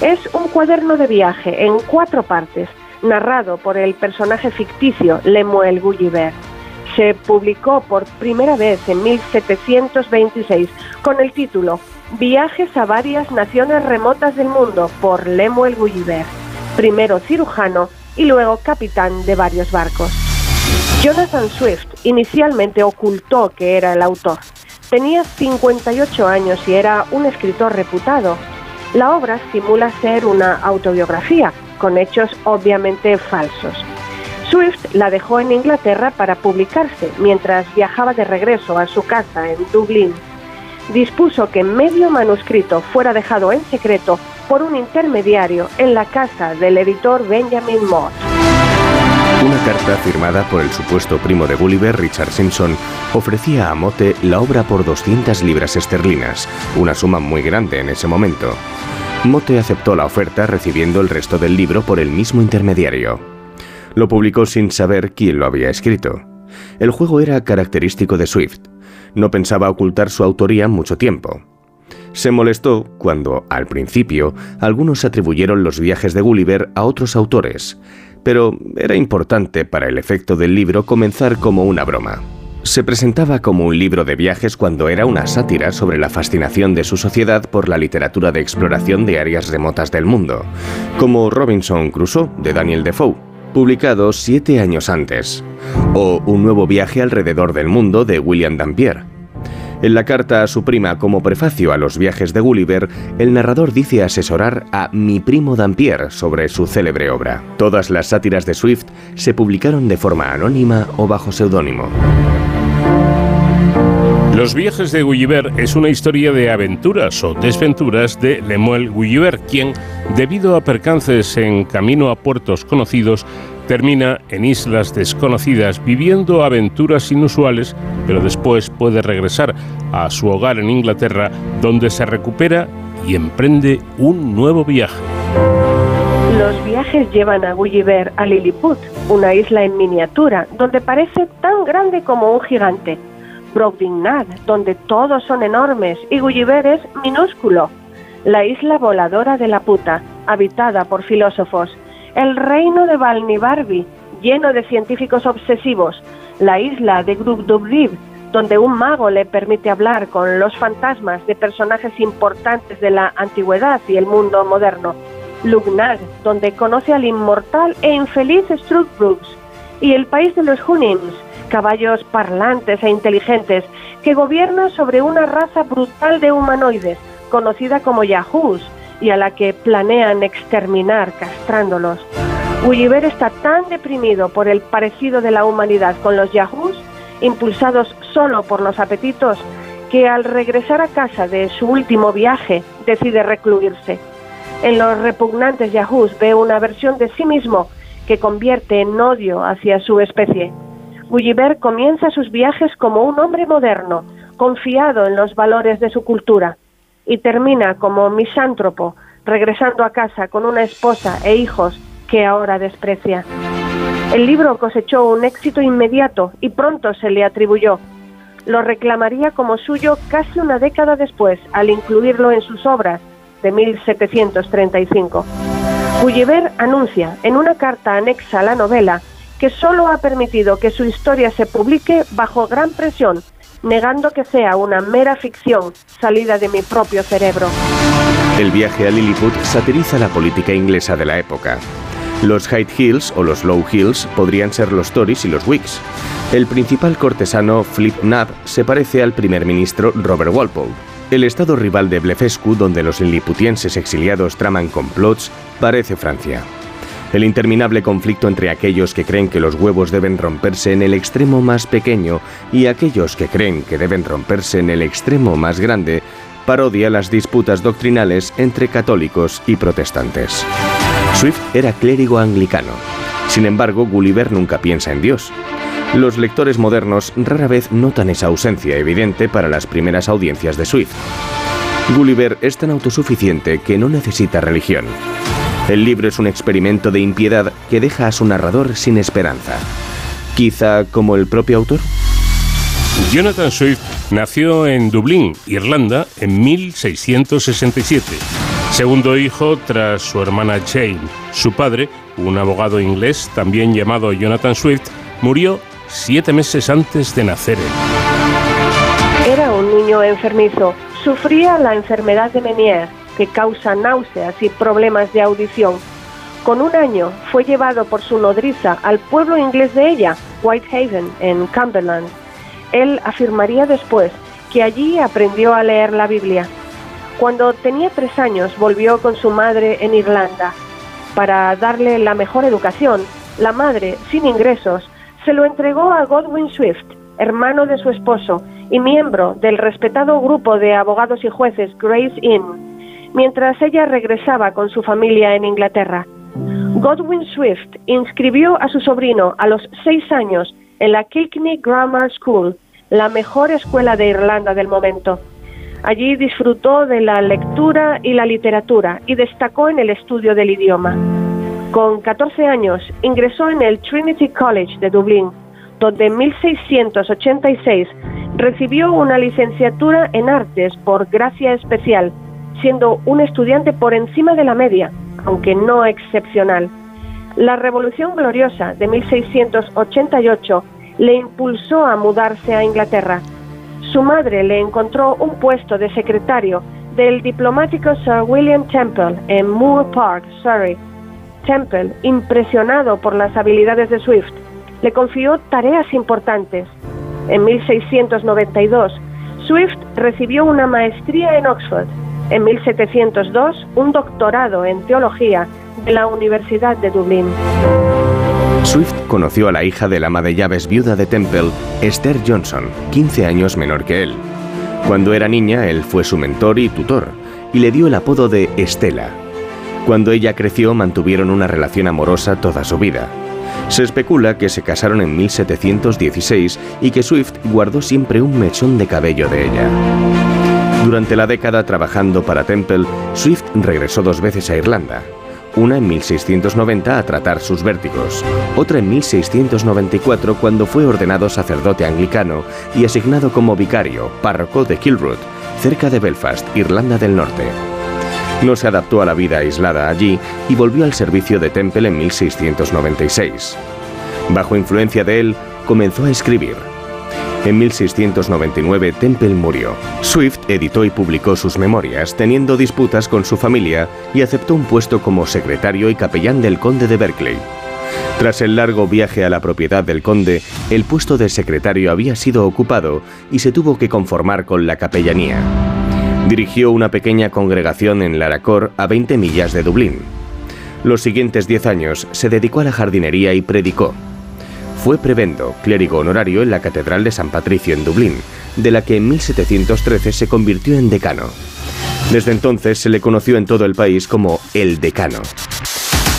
Es un cuaderno de viaje en cuatro partes, narrado por el personaje ficticio Lemuel Gulliver. Se publicó por primera vez en 1726 con el título Viajes a varias naciones remotas del mundo por Lemuel Gulliver, primero cirujano y luego capitán de varios barcos. Jonathan Swift inicialmente ocultó que era el autor. Tenía 58 años y era un escritor reputado. La obra simula ser una autobiografía, con hechos obviamente falsos. Swift la dejó en Inglaterra para publicarse mientras viajaba de regreso a su casa en Dublín. Dispuso que medio manuscrito fuera dejado en secreto por un intermediario en la casa del editor Benjamin Mott. Una carta firmada por el supuesto primo de Gulliver, Richard Simpson, ofrecía a Motte la obra por 200 libras esterlinas, una suma muy grande en ese momento. Motte aceptó la oferta recibiendo el resto del libro por el mismo intermediario. Lo publicó sin saber quién lo había escrito. El juego era característico de Swift. No pensaba ocultar su autoría mucho tiempo. Se molestó cuando, al principio, algunos atribuyeron los viajes de Gulliver a otros autores, pero era importante para el efecto del libro comenzar como una broma. Se presentaba como un libro de viajes cuando era una sátira sobre la fascinación de su sociedad por la literatura de exploración de áreas remotas del mundo, como Robinson Crusoe de Daniel Defoe, publicado siete años antes, o Un nuevo viaje alrededor del mundo de William Dampier. En la carta a su prima como prefacio a los viajes de Gulliver, el narrador dice asesorar a mi primo Dampier sobre su célebre obra. Todas las sátiras de Swift se publicaron de forma anónima o bajo seudónimo. Los viajes de Gulliver es una historia de aventuras o desventuras de Lemuel Gulliver, quien, debido a percances en camino a puertos conocidos, termina en islas desconocidas viviendo aventuras inusuales, pero después puede regresar a su hogar en Inglaterra, donde se recupera y emprende un nuevo viaje. Los viajes llevan a Gulliver a Lilliput, una isla en miniatura, donde parece tan grande como un gigante. Brobdingnag, donde todos son enormes y Gulliver es minúsculo. La isla voladora de la puta, habitada por filósofos. El reino de Balnibarbi, lleno de científicos obsesivos. La isla de Grubdubdib, donde un mago le permite hablar con los fantasmas de personajes importantes de la antigüedad y el mundo moderno. Lugnag, donde conoce al inmortal e infeliz Struckbrooks. Y el país de los Hunims, caballos parlantes e inteligentes, que gobierna sobre una raza brutal de humanoides, conocida como Yahoos, y a la que planean exterminar castrándolos. Gulliver está tan deprimido por el parecido de la humanidad con los yahoos, impulsados solo por los apetitos, que al regresar a casa de su último viaje decide recluirse. En los repugnantes yahoos ve una versión de sí mismo que convierte en odio hacia su especie. Gulliver comienza sus viajes como un hombre moderno, confiado en los valores de su cultura, y termina como misántropo, regresando a casa con una esposa e hijos que ahora desprecia. El libro cosechó un éxito inmediato y pronto se le atribuyó. Lo reclamaría como suyo casi una década después, al incluirlo en sus obras de 1735. Gulliver anuncia en una carta anexa a la novela que solo ha permitido que su historia se publique bajo gran presión, negando que sea una mera ficción salida de mi propio cerebro. El viaje a Lilliput satiriza la política inglesa de la época. Los High Hills o los Low Hills podrían ser los Tories y los Whigs. El principal cortesano, Flip Nab, se parece al primer ministro Robert Walpole. El estado rival de Blefescu, donde los lilliputienses exiliados traman complots, parece Francia. El interminable conflicto entre aquellos que creen que los huevos deben romperse en el extremo más pequeño y aquellos que creen que deben romperse en el extremo más grande parodia las disputas doctrinales entre católicos y protestantes. Swift era clérigo anglicano. Sin embargo, Gulliver nunca piensa en Dios. Los lectores modernos rara vez notan esa ausencia evidente para las primeras audiencias de Swift. Gulliver es tan autosuficiente que no necesita religión. El libro es un experimento de impiedad que deja a su narrador sin esperanza. Quizá como el propio autor. Jonathan Swift nació en Dublín, Irlanda, en 1667. Segundo hijo tras su hermana Jane. Su padre, un abogado inglés también llamado Jonathan Swift, murió siete meses antes de nacer él. Era un niño enfermizo. Sufría la enfermedad de Meniere, que causa náuseas y problemas de audición. Con un año fue llevado por su nodriza al pueblo inglés de ella, Whitehaven, en Cumberland. Él afirmaría después que allí aprendió a leer la Biblia. Cuando tenía tres años volvió con su madre en Irlanda. Para darle la mejor educación, la madre, sin ingresos, se lo entregó a Godwin Swift, hermano de su esposo y miembro del respetado grupo de abogados y jueces Grace Inn, mientras ella regresaba con su familia en Inglaterra. Godwin Swift inscribió a su sobrino a los seis años en la Kilkenny Grammar School, la mejor escuela de Irlanda del momento. Allí disfrutó de la lectura y la literatura y destacó en el estudio del idioma. Con 14 años ingresó en el Trinity College de Dublín, donde en 1686 recibió una licenciatura en artes por gracia especial, siendo un estudiante por encima de la media, aunque no excepcional. La Revolución Gloriosa de 1688 le impulsó a mudarse a Inglaterra. Su madre le encontró un puesto de secretario del diplomático Sir William Temple en Moor Park, Surrey. Temple, impresionado por las habilidades de Swift, le confió tareas importantes. En 1692, Swift recibió una maestría en Oxford. En 1702, un doctorado en teología de la Universidad de Dublín. Swift conoció a la hija del ama de llaves viuda de Temple, Esther Johnson, 15 años menor que él. Cuando era niña, él fue su mentor y tutor, y le dio el apodo de Estela. Cuando ella creció, mantuvieron una relación amorosa toda su vida. Se especula que se casaron en 1716 y que Swift guardó siempre un mechón de cabello de ella. Durante la década trabajando para Temple, Swift regresó dos veces a Irlanda una en 1690 a tratar sus vértigos, otra en 1694 cuando fue ordenado sacerdote anglicano y asignado como vicario, párroco de Kilroot, cerca de Belfast, Irlanda del Norte. No se adaptó a la vida aislada allí y volvió al servicio de Temple en 1696. Bajo influencia de él, comenzó a escribir. En 1699 Temple murió. Swift editó y publicó sus memorias, teniendo disputas con su familia, y aceptó un puesto como secretario y capellán del conde de Berkeley. Tras el largo viaje a la propiedad del conde, el puesto de secretario había sido ocupado y se tuvo que conformar con la capellanía. Dirigió una pequeña congregación en Laracor, a 20 millas de Dublín. Los siguientes diez años se dedicó a la jardinería y predicó. Fue prebendo, clérigo honorario en la Catedral de San Patricio en Dublín, de la que en 1713 se convirtió en decano. Desde entonces se le conoció en todo el país como el decano.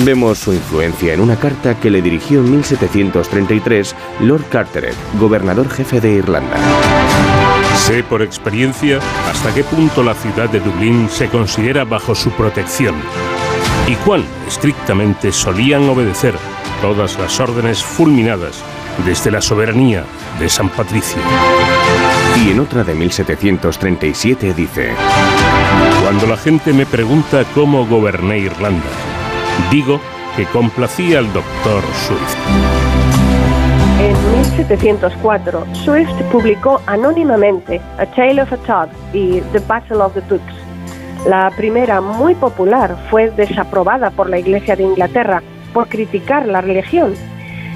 Vemos su influencia en una carta que le dirigió en 1733 Lord Carteret, gobernador jefe de Irlanda. Sé por experiencia hasta qué punto la ciudad de Dublín se considera bajo su protección y cuán estrictamente solían obedecer todas las órdenes fulminadas desde la soberanía de San Patricio. Y en otra de 1737 dice, Cuando la gente me pregunta cómo goberné Irlanda, digo que complacía al doctor Swift. En 1704, Swift publicó anónimamente A Tale of a Todd y The Battle of the Tooks. La primera, muy popular, fue desaprobada por la Iglesia de Inglaterra por criticar la religión.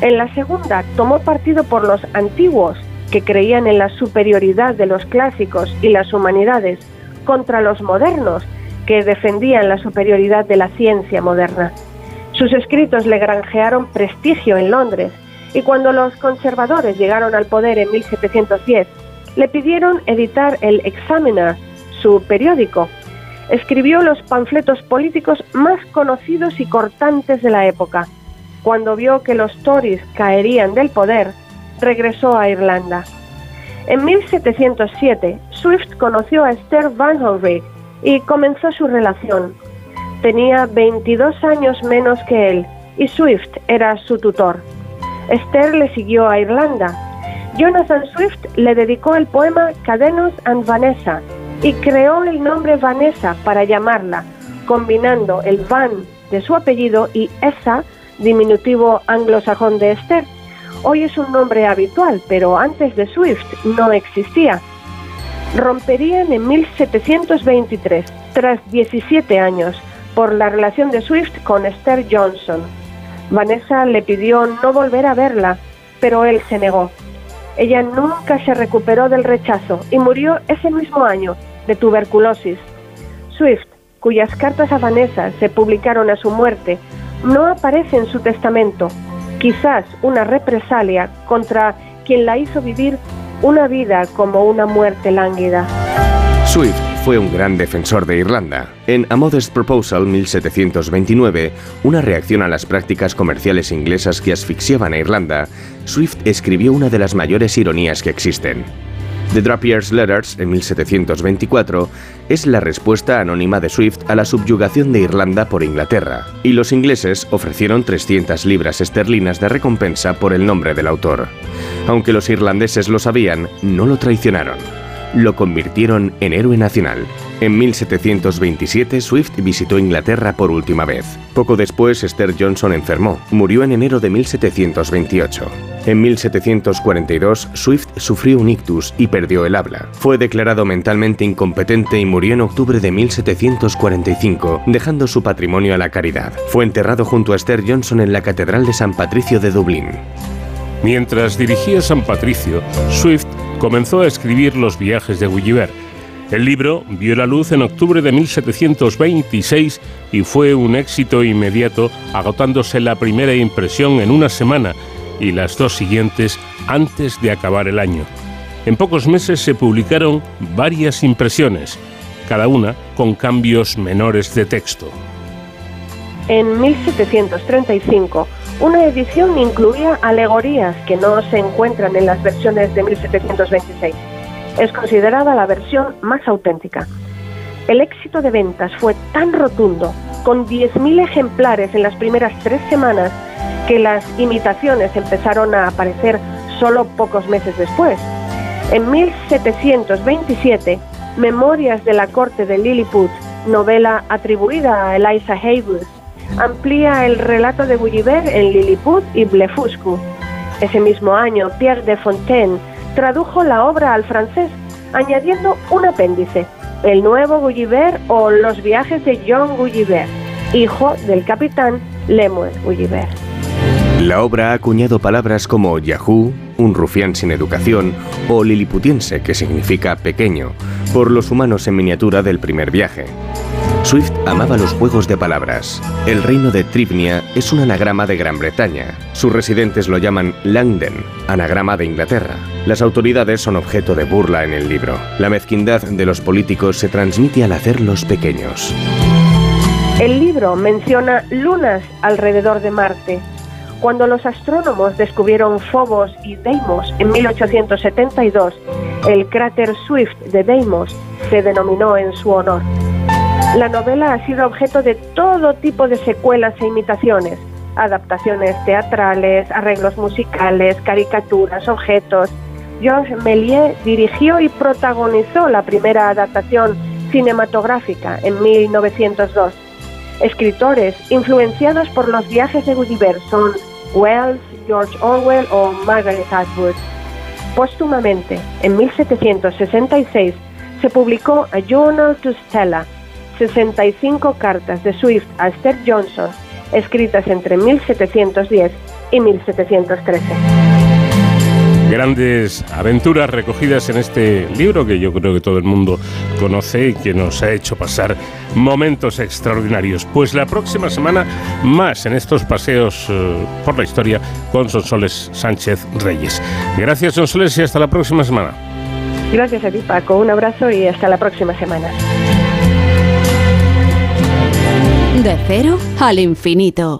En la segunda, tomó partido por los antiguos, que creían en la superioridad de los clásicos y las humanidades, contra los modernos, que defendían la superioridad de la ciencia moderna. Sus escritos le granjearon prestigio en Londres y cuando los conservadores llegaron al poder en 1710, le pidieron editar el Examiner, su periódico. Escribió los panfletos políticos más conocidos y cortantes de la época. Cuando vio que los Tories caerían del poder, regresó a Irlanda. En 1707, Swift conoció a Esther Van Holrigg y comenzó su relación. Tenía 22 años menos que él y Swift era su tutor. Esther le siguió a Irlanda. Jonathan Swift le dedicó el poema Cadenos and Vanessa y creó el nombre Vanessa para llamarla, combinando el Van de su apellido y esa, diminutivo anglosajón de Esther. Hoy es un nombre habitual, pero antes de Swift no existía. Romperían en 1723, tras 17 años, por la relación de Swift con Esther Johnson. Vanessa le pidió no volver a verla, pero él se negó. Ella nunca se recuperó del rechazo y murió ese mismo año de tuberculosis. Swift, cuyas cartas a se publicaron a su muerte, no aparece en su testamento, quizás una represalia contra quien la hizo vivir una vida como una muerte lánguida. Swift fue un gran defensor de Irlanda. En A Modest Proposal 1729, una reacción a las prácticas comerciales inglesas que asfixiaban a Irlanda, Swift escribió una de las mayores ironías que existen. The Drapier's Letters, en 1724, es la respuesta anónima de Swift a la subyugación de Irlanda por Inglaterra, y los ingleses ofrecieron 300 libras esterlinas de recompensa por el nombre del autor. Aunque los irlandeses lo sabían, no lo traicionaron lo convirtieron en héroe nacional. En 1727 Swift visitó Inglaterra por última vez. Poco después Esther Johnson enfermó, murió en enero de 1728. En 1742 Swift sufrió un ictus y perdió el habla. Fue declarado mentalmente incompetente y murió en octubre de 1745, dejando su patrimonio a la caridad. Fue enterrado junto a Esther Johnson en la Catedral de San Patricio de Dublín. Mientras dirigía San Patricio, Swift comenzó a escribir Los viajes de Gulliver. El libro vio la luz en octubre de 1726 y fue un éxito inmediato, agotándose la primera impresión en una semana y las dos siguientes antes de acabar el año. En pocos meses se publicaron varias impresiones, cada una con cambios menores de texto. En 1735, una edición incluía alegorías que no se encuentran en las versiones de 1726. Es considerada la versión más auténtica. El éxito de ventas fue tan rotundo, con 10.000 ejemplares en las primeras tres semanas, que las imitaciones empezaron a aparecer solo pocos meses después. En 1727, Memorias de la corte de Lilliput, novela atribuida a Eliza Haywood, amplía el relato de Gulliver en Lilliput y Blefuscu. Ese mismo año, Pierre de Fontaine tradujo la obra al francés, añadiendo un apéndice, El nuevo Gulliver o Los viajes de John Gulliver, hijo del capitán Lemuel Gulliver. La obra ha acuñado palabras como Yahoo, un rufián sin educación, o liliputiense, que significa pequeño, por los humanos en miniatura del primer viaje. Swift amaba los juegos de palabras. El reino de Trivnia es un anagrama de Gran Bretaña. Sus residentes lo llaman Langden, anagrama de Inglaterra. Las autoridades son objeto de burla en el libro. La mezquindad de los políticos se transmite al hacerlos pequeños. El libro menciona lunas alrededor de Marte. Cuando los astrónomos descubrieron Phobos y Deimos en 1872, el cráter Swift de Deimos se denominó en su honor. La novela ha sido objeto de todo tipo de secuelas e imitaciones, adaptaciones teatrales, arreglos musicales, caricaturas, objetos. Georges Méliès dirigió y protagonizó la primera adaptación cinematográfica en 1902 Escritores influenciados por los viajes de Gulliver son Wells, George Orwell o Margaret Atwood. Póstumamente, en 1766, se publicó A Journal to Stella, 65 cartas de Swift a Esther Johnson, escritas entre 1710 y 1713 grandes aventuras recogidas en este libro que yo creo que todo el mundo conoce y que nos ha hecho pasar momentos extraordinarios. Pues la próxima semana más en estos paseos eh, por la historia con Sonsoles Sánchez Reyes. Gracias Sonsoles y hasta la próxima semana. Gracias a ti Paco, un abrazo y hasta la próxima semana. De cero al infinito.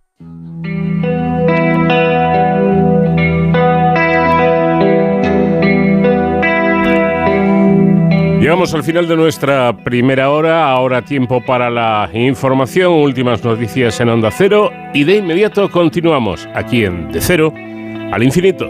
Llegamos al final de nuestra primera hora, ahora tiempo para la información, últimas noticias en Onda Cero y de inmediato continuamos aquí en De Cero al Infinito.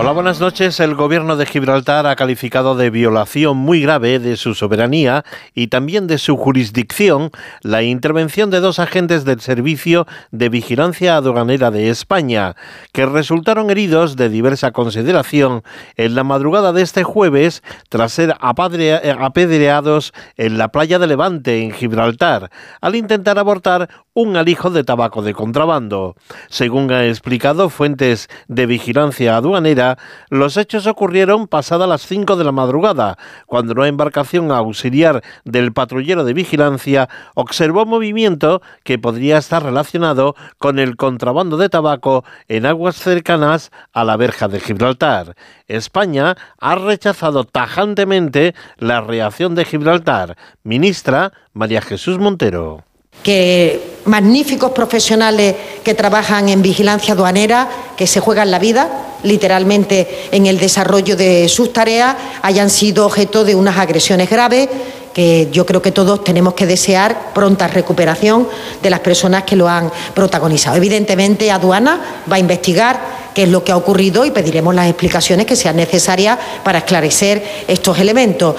Hola, buenas noches. El gobierno de Gibraltar ha calificado de violación muy grave de su soberanía y también de su jurisdicción la intervención de dos agentes del Servicio de Vigilancia Aduanera de España, que resultaron heridos de diversa consideración en la madrugada de este jueves tras ser apedreados en la playa de Levante, en Gibraltar, al intentar abortar un alijo de tabaco de contrabando. Según han explicado fuentes de vigilancia aduanera, los hechos ocurrieron pasada las 5 de la madrugada, cuando una embarcación auxiliar del patrullero de vigilancia observó movimiento que podría estar relacionado con el contrabando de tabaco en aguas cercanas a la verja de Gibraltar. España ha rechazado tajantemente la reacción de Gibraltar. Ministra María Jesús Montero que magníficos profesionales que trabajan en vigilancia aduanera, que se juegan la vida literalmente en el desarrollo de sus tareas, hayan sido objeto de unas agresiones graves que yo creo que todos tenemos que desear pronta recuperación de las personas que lo han protagonizado. Evidentemente, aduana va a investigar qué es lo que ha ocurrido y pediremos las explicaciones que sean necesarias para esclarecer estos elementos.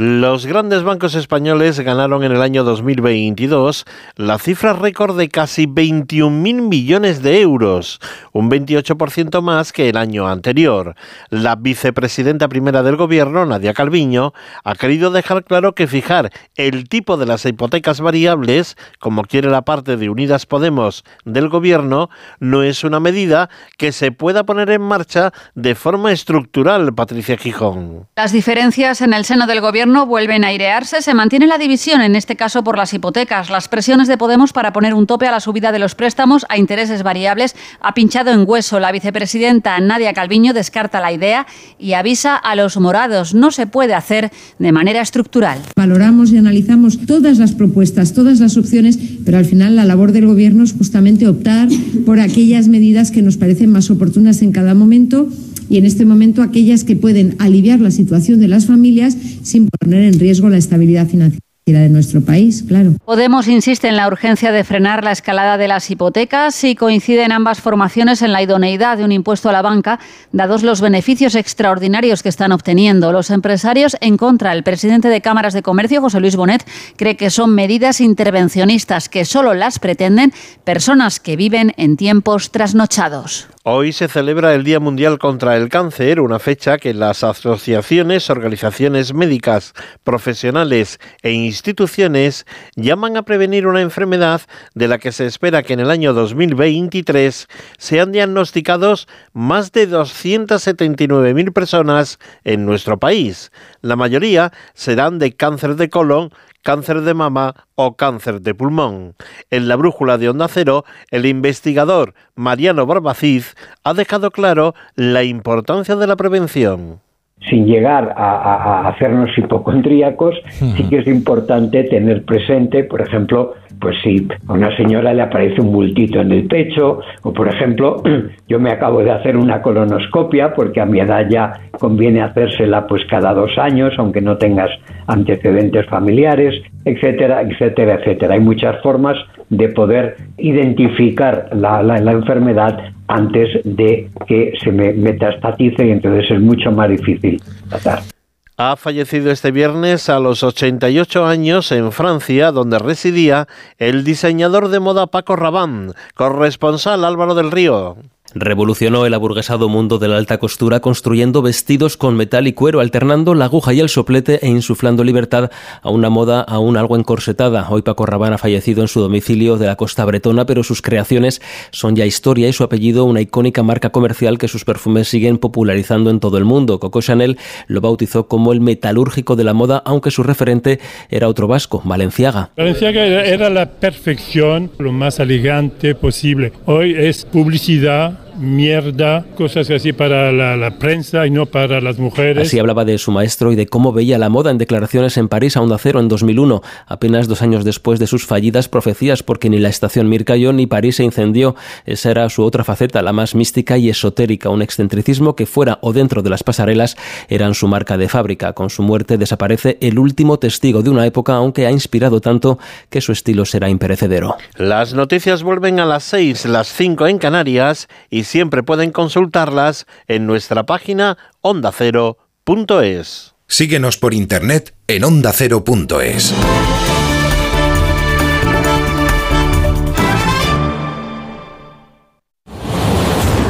Los grandes bancos españoles ganaron en el año 2022 la cifra récord de casi 21.000 millones de euros, un 28% más que el año anterior. La vicepresidenta primera del gobierno, Nadia Calviño, ha querido dejar claro que fijar el tipo de las hipotecas variables, como quiere la parte de Unidas Podemos del gobierno, no es una medida que se pueda poner en marcha de forma estructural, Patricia Gijón. Las diferencias en el seno del gobierno no vuelven a airearse, se mantiene la división, en este caso por las hipotecas. Las presiones de Podemos para poner un tope a la subida de los préstamos a intereses variables ha pinchado en hueso. La vicepresidenta Nadia Calviño descarta la idea y avisa a los morados. No se puede hacer de manera estructural. Valoramos y analizamos todas las propuestas, todas las opciones, pero al final la labor del Gobierno es justamente optar por aquellas medidas que nos parecen más oportunas en cada momento y en este momento aquellas que pueden aliviar la situación de las familias sin poner en riesgo la estabilidad financiera de nuestro país, claro. Podemos insiste en la urgencia de frenar la escalada de las hipotecas y coinciden ambas formaciones en la idoneidad de un impuesto a la banca, dados los beneficios extraordinarios que están obteniendo. Los empresarios en contra. El presidente de Cámaras de Comercio, José Luis Bonet, cree que son medidas intervencionistas que solo las pretenden personas que viven en tiempos trasnochados. Hoy se celebra el Día Mundial contra el Cáncer, una fecha que las asociaciones, organizaciones médicas, profesionales e instituciones llaman a prevenir una enfermedad de la que se espera que en el año 2023 sean diagnosticados más de 279.000 personas en nuestro país. La mayoría serán de cáncer de colon, cáncer de mama o cáncer de pulmón. En la brújula de Onda Cero, el investigador Mariano Barbaciz ha dejado claro la importancia de la prevención sin llegar a, hacernos hipocondríacos, sí que es importante tener presente, por ejemplo, pues si a una señora le aparece un bultito en el pecho, o por ejemplo, yo me acabo de hacer una colonoscopia, porque a mi edad ya conviene hacérsela pues cada dos años, aunque no tengas antecedentes familiares, etcétera, etcétera, etcétera. Hay muchas formas de poder identificar la, la enfermedad antes de que se me metastatice y entonces es mucho más difícil tratar. Ha fallecido este viernes a los 88 años en Francia, donde residía el diseñador de moda Paco Rabanne, corresponsal Álvaro del Río. Revolucionó el aburguesado mundo de la alta costura construyendo vestidos con metal y cuero, alternando la aguja y el soplete e insuflando libertad a una moda aún algo encorsetada. Hoy Paco Rabanne ha fallecido en su domicilio de la costa bretona, pero sus creaciones son ya historia y su apellido una icónica marca comercial que sus perfumes siguen popularizando en todo el mundo. Coco Chanel lo bautizó como el metalúrgico de la moda, aunque su referente era otro vasco, Valenciaga. Valenciaga era la perfección, lo más elegante posible. Hoy es publicidad mierda, cosas así para la, la prensa y no para las mujeres. Así hablaba de su maestro y de cómo veía la moda en declaraciones en París a Onda Cero en 2001, apenas dos años después de sus fallidas profecías, porque ni la estación Mir cayó ni París se incendió. Esa era su otra faceta, la más mística y esotérica, un excentricismo que fuera o dentro de las pasarelas eran su marca de fábrica. Con su muerte desaparece el último testigo de una época, aunque ha inspirado tanto que su estilo será imperecedero. Las noticias vuelven a las 6, las 5 en Canarias y siempre pueden consultarlas en nuestra página ondacero.es. Síguenos por internet en ondacero.es.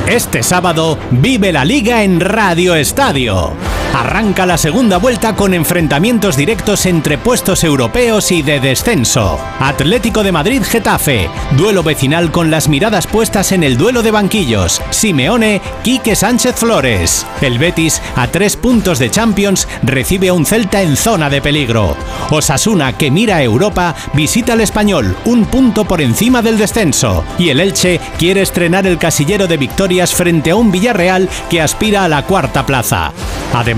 Este sábado vive la liga en Radio Estadio. Arranca la segunda vuelta con enfrentamientos directos entre puestos europeos y de descenso. Atlético de Madrid-Getafe, duelo vecinal con las miradas puestas en el duelo de banquillos. Simeone, Quique Sánchez Flores. El Betis, a tres puntos de Champions, recibe a un Celta en zona de peligro. Osasuna, que mira a Europa, visita al Español, un punto por encima del descenso. Y el Elche quiere estrenar el casillero de victorias frente a un Villarreal que aspira a la cuarta plaza. Además,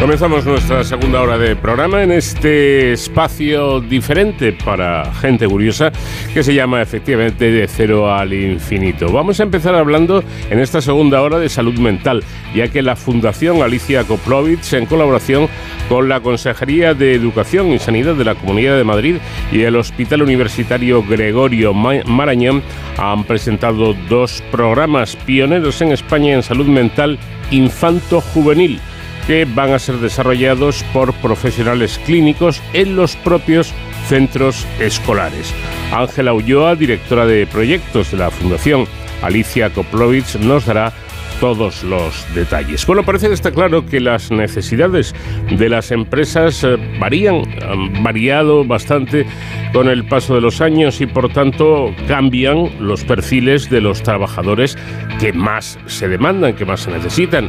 Comenzamos nuestra segunda hora de programa en este espacio diferente para gente curiosa que se llama efectivamente de cero al infinito. Vamos a empezar hablando en esta segunda hora de salud mental, ya que la Fundación Alicia Koplovich, en colaboración con la Consejería de Educación y Sanidad de la Comunidad de Madrid y el Hospital Universitario Gregorio Ma- Marañón, han presentado dos programas pioneros en España en salud mental infanto-juvenil que van a ser desarrollados por profesionales clínicos en los propios centros escolares. Ángela Ulloa, directora de proyectos de la Fundación Alicia Koplovich, nos dará todos los detalles. Bueno, parece que está claro que las necesidades de las empresas eh, varían, han variado bastante con el paso de los años y por tanto cambian los perfiles de los trabajadores que más se demandan, que más se necesitan.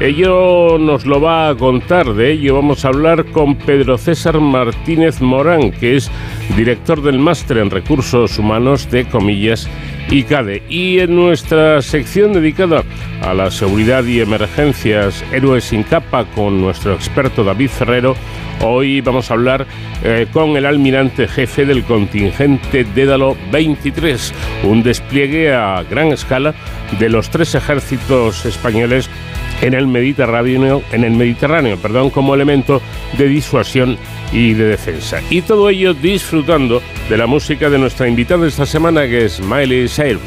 Ello nos lo va a contar, de ello vamos a hablar con Pedro César Martínez Morán, que es director del máster en recursos humanos de Comillas y CADE. Y en nuestra sección dedicada a la seguridad y emergencias Héroes sin capa con nuestro experto David Ferrero, hoy vamos a hablar eh, con el almirante jefe del contingente Dédalo 23, un despliegue a gran escala de los tres ejércitos españoles en el Mediterráneo, en el Mediterráneo, perdón, como elemento de disuasión y de defensa. Y todo ello disfrutando de la música de nuestra invitada esta semana que es Miley Cyrus.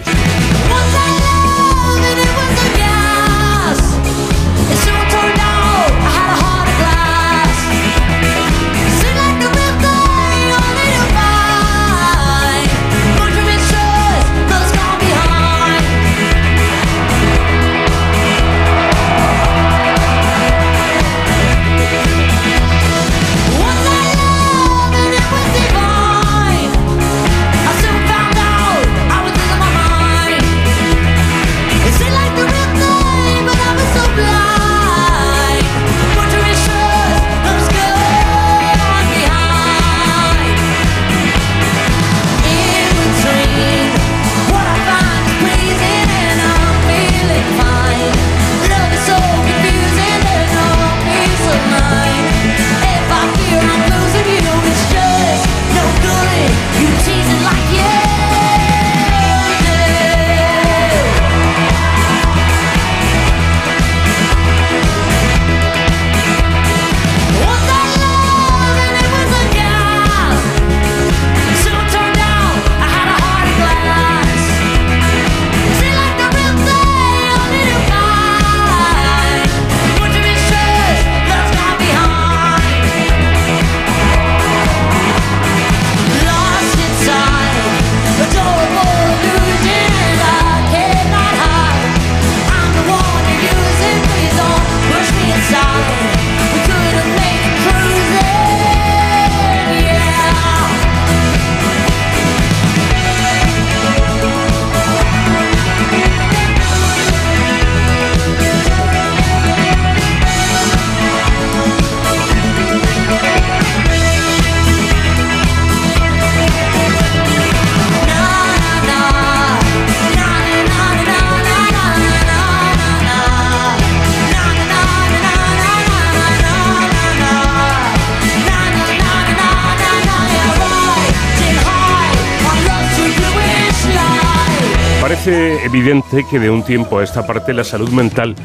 Eh, evidente que de un tiempo a esta parte la salud mental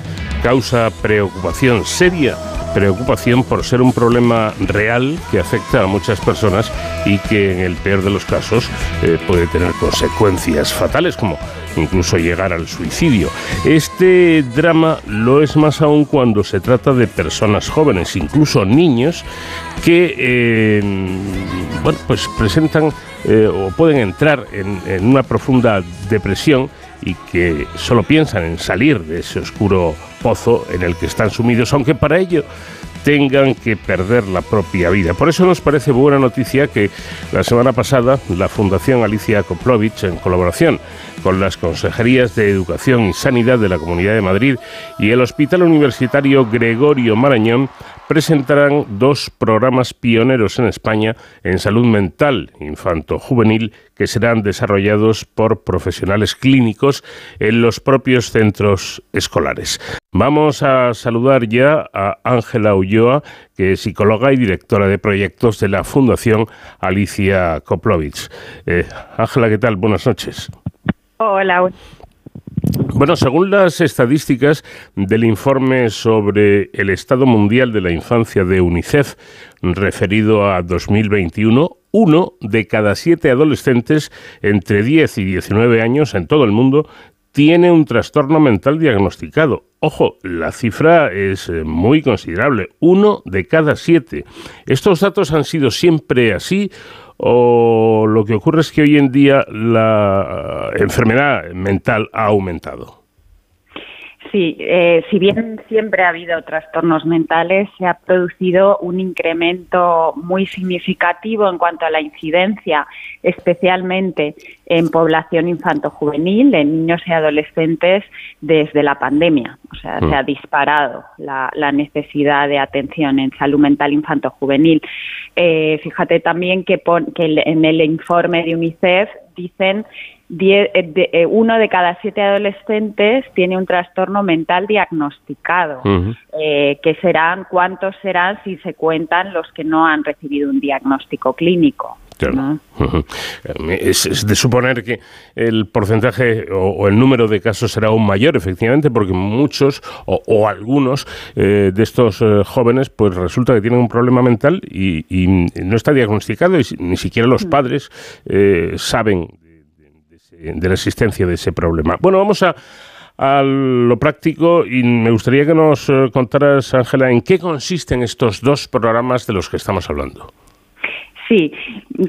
causa preocupación seria preocupación por ser un problema real que afecta a muchas personas y que en el peor de los casos eh, puede tener consecuencias fatales como incluso llegar al suicidio. Este drama lo es más aún cuando se trata de personas jóvenes, incluso niños, que eh, bueno, pues presentan eh, o pueden entrar en, en una profunda depresión y que solo piensan en salir de ese oscuro pozo en el que están sumidos, aunque para ello tengan que perder la propia vida. Por eso nos parece buena noticia que la semana pasada la Fundación Alicia Koplovich, en colaboración con las Consejerías de Educación y Sanidad de la Comunidad de Madrid y el Hospital Universitario Gregorio Marañón, presentarán dos programas pioneros en España en salud mental infanto-juvenil que serán desarrollados por profesionales clínicos en los propios centros escolares. Vamos a saludar ya a Ángela Ulloa, que es psicóloga y directora de proyectos de la Fundación Alicia Koplovich. Eh, Ángela, ¿qué tal? Buenas noches. Hola. Bueno, según las estadísticas del informe sobre el estado mundial de la infancia de UNICEF referido a 2021, uno de cada siete adolescentes entre 10 y 19 años en todo el mundo tiene un trastorno mental diagnosticado. Ojo, la cifra es eh, muy considerable, uno de cada siete. ¿Estos datos han sido siempre así o lo que ocurre es que hoy en día la eh, enfermedad mental ha aumentado? Sí, eh, si bien siempre ha habido trastornos mentales, se ha producido un incremento muy significativo en cuanto a la incidencia, especialmente en población infanto-juvenil, en niños y adolescentes, desde la pandemia. O sea, se ha mm. disparado la, necesidad de atención en salud mental infanto-juvenil. Eh, fíjate también que, que en el informe de UNICEF dicen eh, eh, uno de cada siete adolescentes tiene un trastorno mental diagnosticado, eh, que serán, ¿cuántos serán si se cuentan los que no han recibido un diagnóstico clínico? Es, de suponer que el porcentaje o, el número de casos será aún mayor, efectivamente, porque muchos o, algunos de estos jóvenes, pues resulta que tienen un problema mental y, no está diagnosticado y ni siquiera los mm. padres saben de la existencia de ese problema. Bueno, vamos a, lo práctico y me gustaría que nos eh, contaras, Ángela, en qué consisten estos dos programas de los que estamos hablando. Sí,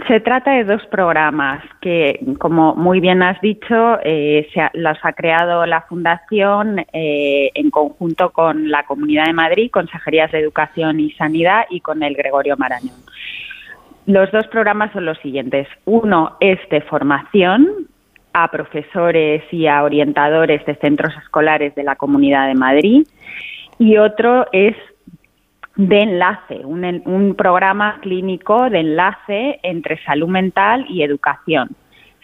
se trata de dos programas que, como muy bien has dicho, eh, se los ha creado la Fundación eh, en conjunto con la Comunidad de Madrid, Consejerías de Educación y Sanidad y con el Gregorio Marañón. Los dos programas son los siguientes. Uno es de formación a profesores y a orientadores de centros escolares de la Comunidad de Madrid y otro es de enlace, un, programa clínico de enlace entre salud mental y educación.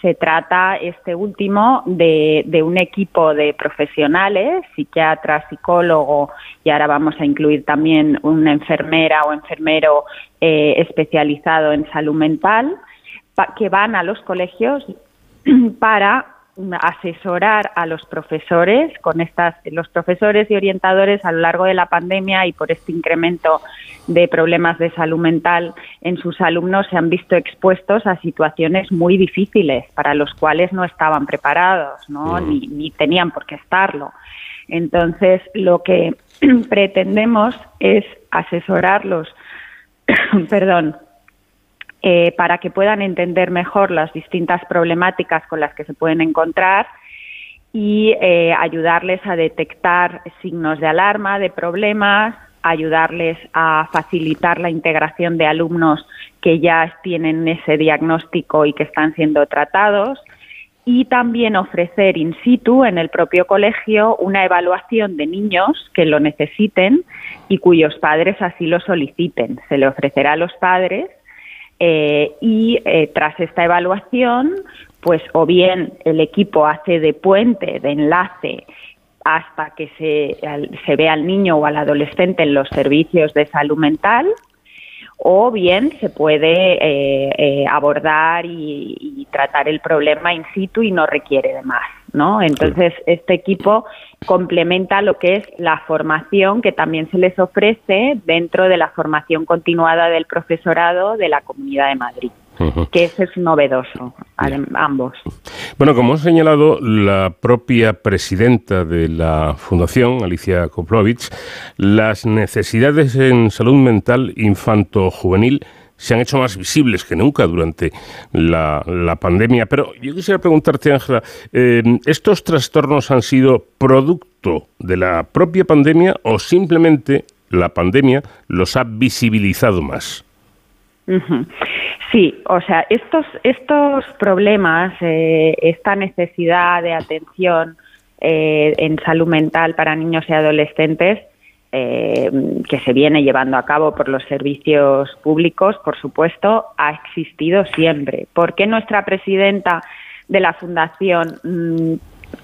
Se trata, este último, de, un equipo de profesionales, psiquiatra, psicólogo, y ahora vamos a incluir también una enfermera o enfermero eh, especializado en salud mental, que van a los colegios para asesorar a los profesores con estas los profesores y orientadores a lo largo de la pandemia y por este incremento de problemas de salud mental en sus alumnos se han visto expuestos a situaciones muy difíciles para los cuales no estaban preparados ¿no? Mm. ni, ni tenían por qué estarlo entonces lo que pretendemos es asesorarlos perdón eh, para que puedan entender mejor las distintas problemáticas con las que se pueden encontrar y eh, ayudarles a detectar signos de alarma, de problemas, ayudarles a facilitar la integración de alumnos que ya tienen ese diagnóstico y que están siendo tratados y también ofrecer in situ en el propio colegio una evaluación de niños que lo necesiten y cuyos padres así lo soliciten. Se le ofrecerá a los padres eh, y eh, tras esta evaluación, pues o bien el equipo hace de puente, de enlace, hasta que se, se ve al niño o al adolescente en los servicios de salud mental, o bien se puede eh, abordar y, tratar el problema in situ y no requiere de más. ¿No? Entonces, este equipo complementa lo que es la formación que también se les ofrece dentro de la formación continuada del profesorado de la Comunidad de Madrid que eso es novedoso, ambos. Bueno, como ha señalado la propia presidenta de la Fundación, Alicia Koplovich, las necesidades en salud mental infanto-juvenil se han hecho más visibles que nunca durante la, pandemia. Pero yo quisiera preguntarte, Ángela, eh, ¿estos trastornos han sido producto de la propia pandemia o simplemente la pandemia los ha visibilizado más? Sí, o sea, estos, estos problemas, eh, esta necesidad de atención eh, en salud mental para niños y adolescentes, eh, que se viene llevando a cabo por los servicios públicos, por supuesto, ha existido siempre. ¿Por qué nuestra presidenta de la Fundación mm,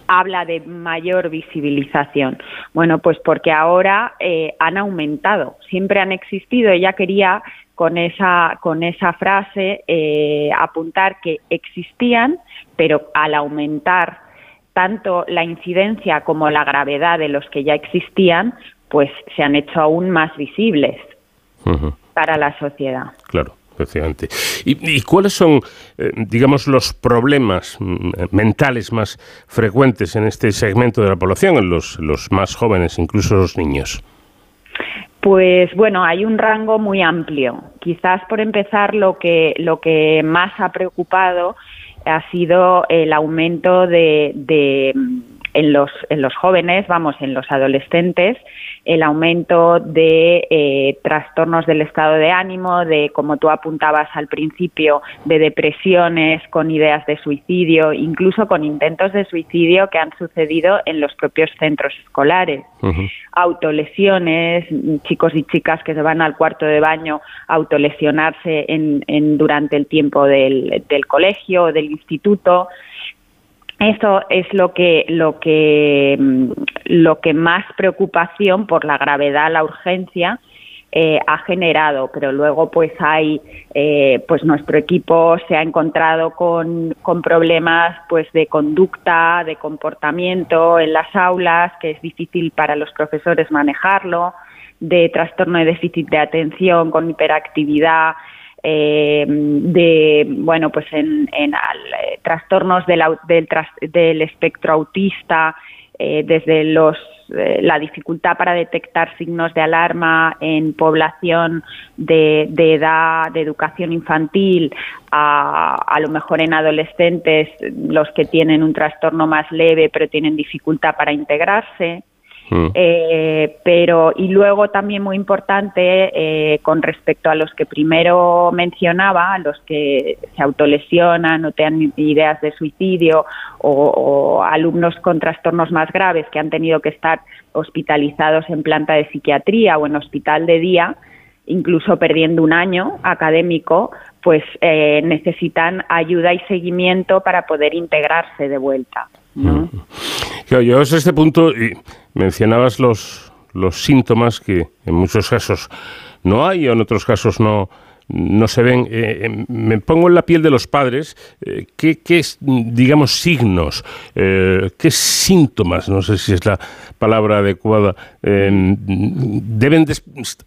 habla de mayor visibilización? Bueno, pues porque ahora han aumentado, siempre han existido. Ella quería con esa, con esa frase eh, apuntar que existían, pero al aumentar tanto la incidencia como la gravedad de los que ya existían, pues se han hecho aún más visibles para la sociedad. Claro. Efectivamente. ¿Y, cuáles son, eh, digamos, los problemas mm, mentales más frecuentes en este segmento de la población, en los, los más jóvenes, incluso los niños? Pues bueno, hay un rango muy amplio. Quizás por empezar lo que lo que más ha preocupado ha sido el aumento de, de en los, en los jóvenes, vamos, en los adolescentes, el aumento de eh, trastornos del estado de ánimo, de, como tú apuntabas al principio, de depresiones con ideas de suicidio, incluso con intentos de suicidio que han sucedido en los propios centros escolares. Autolesiones, chicos y chicas que se van al cuarto de baño a autolesionarse en, en, durante el tiempo del, del colegio o del instituto. Eso es lo que, lo que, mm, lo que más preocupación por la gravedad, la urgencia eh, ha generado, pero luego pues hay, eh, pues nuestro equipo se ha encontrado con, con problemas pues de conducta, de comportamiento en las aulas, que es difícil para los profesores manejarlo, de trastorno de déficit de atención con hiperactividad, eh, de bueno pues en, en eh, trastornos del, del, espectro autista eh, desde los eh, la dificultad para detectar signos de alarma en población de, de edad de educación infantil a, a lo mejor en adolescentes los que tienen un trastorno más leve pero tienen dificultad para integrarse Mm. Eh, pero y luego también muy importante eh, con respecto a los que primero mencionaba, a los que se autolesionan o tienen ideas de suicidio o, alumnos con trastornos más graves que han tenido que estar hospitalizados en planta de psiquiatría o en hospital de día, incluso perdiendo un año académico, pues eh, necesitan ayuda y seguimiento para poder integrarse de vuelta. ¿No? A este punto y mencionabas los, los síntomas que en muchos casos no hay o en otros casos no, no se ven. Eh, eh, me pongo en la piel de los padres. Eh, ¿qué, ¿qué, digamos, signos, qué síntomas, no sé si es la palabra adecuada, deben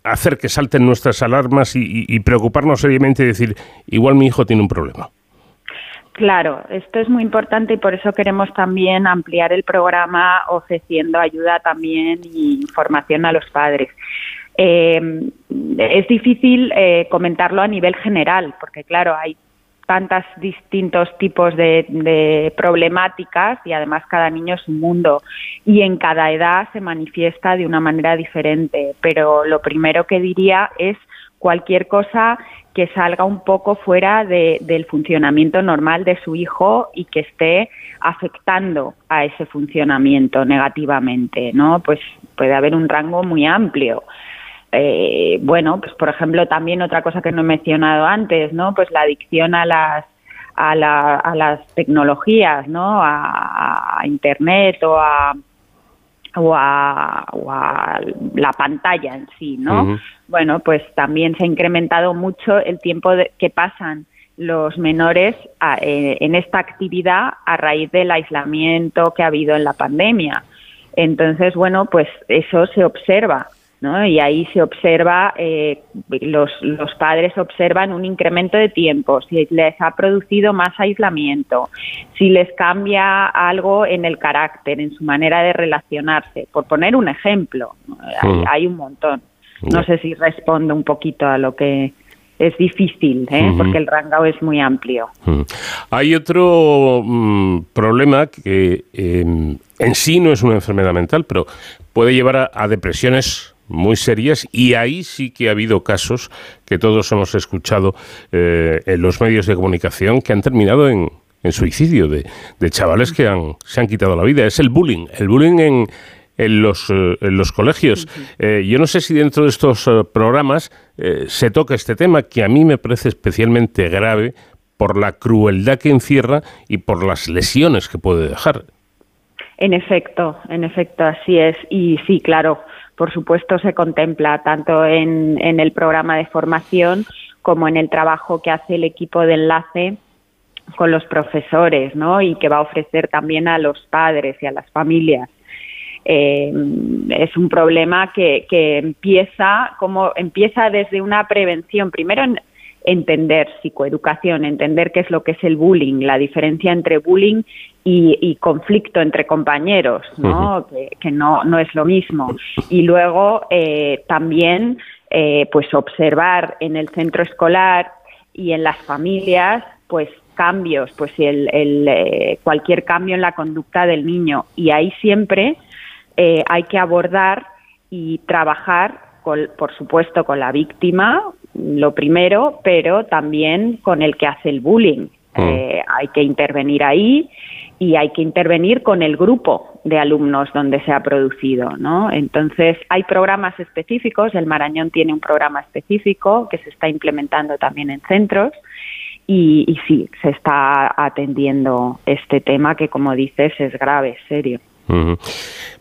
hacer que salten nuestras alarmas y, y preocuparnos seriamente y decir, igual mi hijo tiene un problema? Claro, esto es muy importante y por eso queremos también ampliar el programa ofreciendo ayuda también y información a los padres. Eh, es difícil eh, comentarlo a nivel general, porque claro, hay tantos distintos tipos de, de, problemáticas y además cada niño es un mundo y en cada edad se manifiesta de una manera diferente. Pero lo primero que diría es cualquier cosa que salga un poco fuera del funcionamiento normal de su hijo y que esté afectando a ese funcionamiento negativamente, ¿no? Pues puede haber un rango muy amplio. Eh, bueno, pues por ejemplo también otra cosa que no he mencionado antes, ¿no? Pues la adicción a las a, las tecnologías, ¿no? A, internet o a o a, la pantalla en sí, ¿no? Bueno, pues también se ha incrementado mucho el tiempo que pasan los menores eh, en esta actividad a raíz del aislamiento que ha habido en la pandemia. Entonces, bueno, pues eso se observa. ¿No? Y ahí se observa, eh, los, los padres observan un incremento de tiempo, si les ha producido más aislamiento, si les cambia algo en el carácter, en su manera de relacionarse, por poner un ejemplo, hay, un montón. No sé si respondo un poquito a lo que es difícil, ¿eh? porque el rango es muy amplio. Hay otro mm, problema que em, en sí no es una enfermedad mental, pero puede llevar a depresiones muy serias y ahí sí que ha habido casos que todos hemos escuchado eh, en los medios de comunicación que han terminado en, suicidio de, chavales que han, se han quitado la vida. Es el bullying, el bullying en, en, los, eh, en los colegios. Eh, yo no sé si dentro de estos programas se toca este tema que a mí me parece especialmente grave por la crueldad que encierra y por las lesiones que puede dejar. En efecto, en efecto, así es. Y sí, claro, por supuesto, se contempla tanto en, el programa de formación como en el trabajo que hace el equipo de enlace con los profesores, ¿no? Y que va a ofrecer también a los padres y a las familias. Eh, es un problema que, que, empieza como empieza desde una prevención. Primero en entender psicoeducación, entender qué es lo que es el bullying, la diferencia entre bullying y, conflicto entre compañeros, ¿no? que, no, no es lo mismo. Y luego eh, también eh, pues observar en el centro escolar y en las familias pues cambios, pues el, el eh, cualquier cambio en la conducta del niño. Y ahí siempre hay que abordar y trabajar, por supuesto, con la víctima, lo primero, pero también con el que hace el bullying. hay que intervenir ahí y hay que intervenir con el grupo de alumnos donde se ha producido, ¿no? Entonces, hay programas específicos, el Marañón tiene un programa específico que se está implementando también en centros y, y sí, se está atendiendo este tema que, como dices, es grave, serio.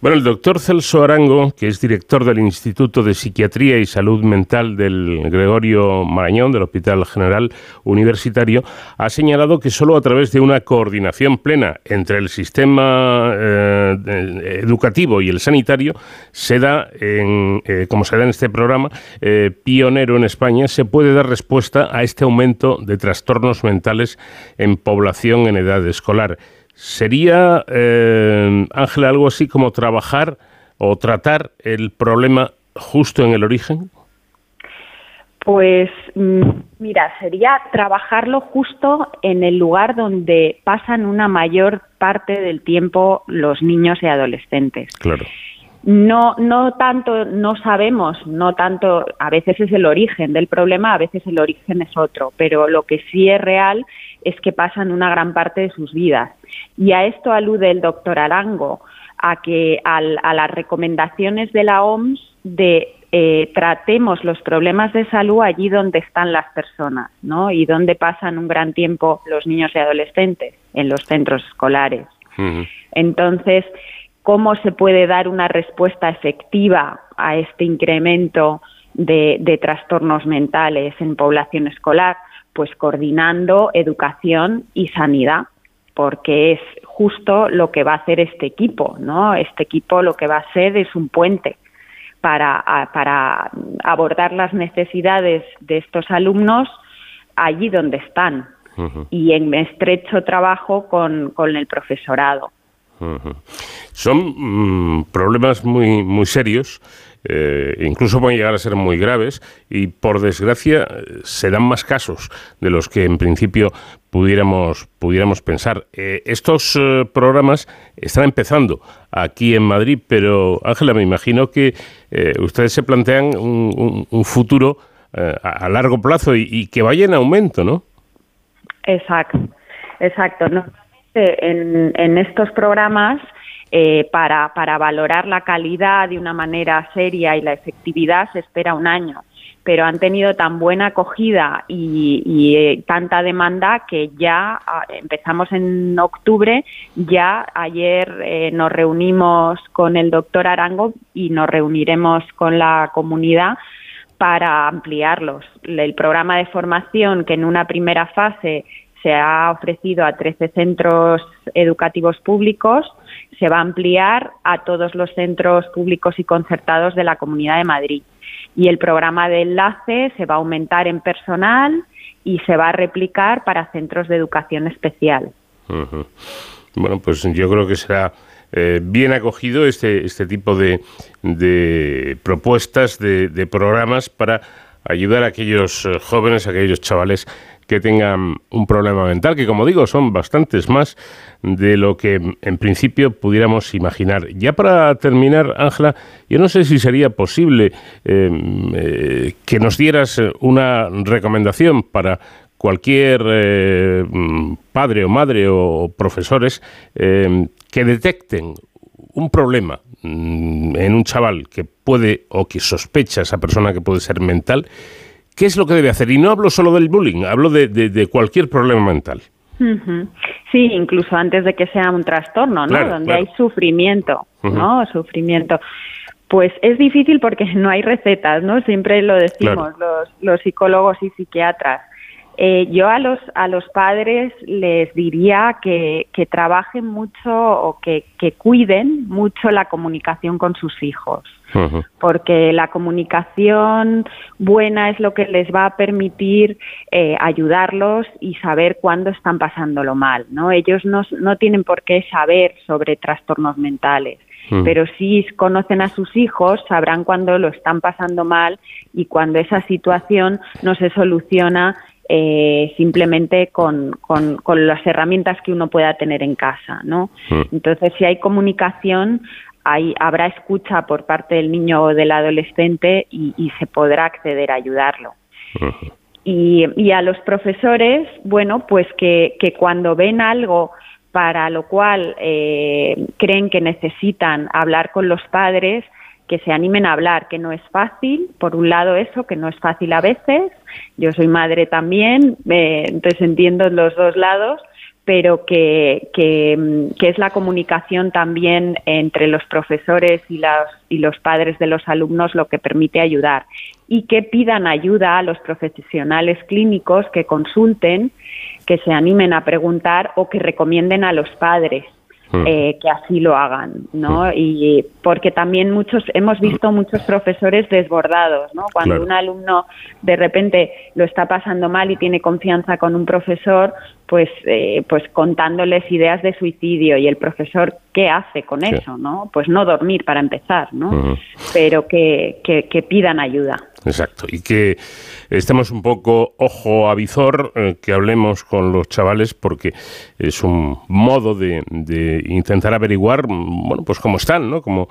Bueno, el doctor Celso Arango, que es director del Instituto de Psiquiatría y Salud Mental del Gregorio Marañón, del Hospital General Universitario, ha señalado que solo a través de una coordinación plena entre el sistema eh, educativo y el sanitario se da, en, eh, como se da en este programa, eh, pionero en España, se puede dar respuesta a este aumento de trastornos mentales en población en edad escolar. ¿Sería, eh, Ángela, algo así como trabajar o tratar el problema justo en el origen? Pues mm, mira, sería trabajarlo justo en el lugar donde pasan una mayor parte del tiempo los niños y adolescentes. Claro. No, no tanto, no sabemos, no tanto, a veces es el origen del problema, a veces el origen es otro, pero lo que sí es real es que pasan una gran parte de sus vidas. Y a esto alude el doctor Arango, a que a las recomendaciones de la OMS de eh, tratemos los problemas de salud allí donde están las personas, ¿no? Y donde pasan un gran tiempo los niños y adolescentes, en los centros escolares. Entonces, ¿cómo se puede dar una respuesta efectiva a este incremento de trastornos mentales en población escolar? Pues coordinando educación y sanidad, porque es justo lo que va a hacer este equipo, ¿no? Este equipo lo que va a ser es un puente para, para abordar las necesidades de estos alumnos allí donde están y en estrecho trabajo con, con el profesorado. Son mm, problemas muy, muy serios eh, incluso pueden llegar a ser muy graves y por desgracia se dan más casos de los que en principio pudiéramos, pudiéramos pensar. Eh, estos eh, programas están empezando aquí en Madrid, pero Ángela, me imagino que ustedes se plantean un, futuro a, largo plazo y, que vaya en aumento, ¿no? Exacto, exacto. En, en estos programas eh, para, para valorar la calidad de una manera seria y la efectividad se espera un año pero han tenido tan buena acogida y, eh, tanta demanda que ya ah, empezamos en octubre, ya ayer eh, nos reunimos con el doctor Arango y nos reuniremos con la comunidad para ampliarlos. El programa de formación que en una primera fase se ha ofrecido a 13 centros educativos públicos, se va a ampliar a todos los centros públicos y concertados de la Comunidad de Madrid. Y el programa de enlace se va a aumentar en personal y se va a replicar para centros de educación especial. Bueno, pues yo creo que será eh, bien acogido este, este tipo de, de propuestas, de, de, programas para ayudar a aquellos eh, jóvenes, a aquellos chavales que tengan un problema mental, que como digo son bastantes más de lo que en principio pudiéramos imaginar. Ya para terminar, Ángela, yo no sé si sería posible em, eh, que nos dieras una recomendación para cualquier eh, padre o madre o profesores em, que detecten un problema mm, en un chaval que puede o que sospecha esa persona que puede ser mental ¿Qué es lo que debe hacer? Y no hablo solo del bullying, hablo de, cualquier problema mental. Sí, incluso antes de que sea un trastorno, ¿no? Donde hay sufrimiento, ¿no? Sufrimiento. Pues es difícil porque no hay recetas, ¿no? Siempre lo decimos los, los psicólogos y psiquiatras. Eh, yo a los, a los padres les diría que, que trabajen mucho o que, que, cuiden mucho la comunicación con sus hijos, porque la comunicación buena es lo que les va a permitir eh, ayudarlos y saber cuándo están pasándolo mal. ¿no? Ellos no, no tienen por qué saber sobre trastornos mentales pero si conocen a sus hijos, sabrán cuándo lo están pasando mal y cuando esa situación no se soluciona eh, simplemente con, con, las herramientas que uno pueda tener en casa, ¿no? Hmm. Entonces, si hay comunicación, hay, habrá escucha por parte del niño o del adolescente y, se podrá acceder a ayudarlo. Y, y, a los profesores, bueno, pues que, que cuando ven algo para lo cual eh, creen que necesitan hablar con los padres, que se animen a hablar, que no es fácil, por un lado eso, que no es fácil a veces, yo soy madre también, eh, entonces entiendo los dos lados, pero que, que, es la comunicación también entre los profesores y, las, y los padres de los alumnos lo que permite ayudar y que pidan ayuda a los profesionales clínicos que consulten, que se animen a preguntar o que recomienden a los padres. Eh, que así lo hagan, ¿no? Hmm. Y porque también muchos hemos visto muchos profesores desbordados, ¿no? Cuando un alumno de repente lo está pasando mal y tiene confianza con un profesor, pues eh, pues contándoles ideas de suicidio y el profesor qué hace con eso, ¿no? Pues no dormir para empezar, ¿no? Pero que, que pidan ayuda. Exacto. Y que estemos un poco ojo a visor, eh, que hablemos con los chavales, porque es un modo de, intentar averiguar, bueno, pues cómo están, ¿no? Cómo,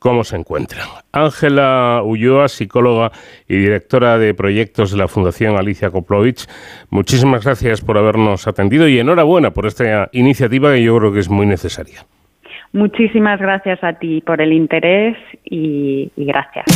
cómo se encuentran. Ángela Ulloa, psicóloga y directora de proyectos de la Fundación Alicia Koplovich, muchísimas gracias por habernos atendido y enhorabuena por esta iniciativa que yo creo que es muy necesaria. Muchísimas gracias a ti por el interés y, y gracias.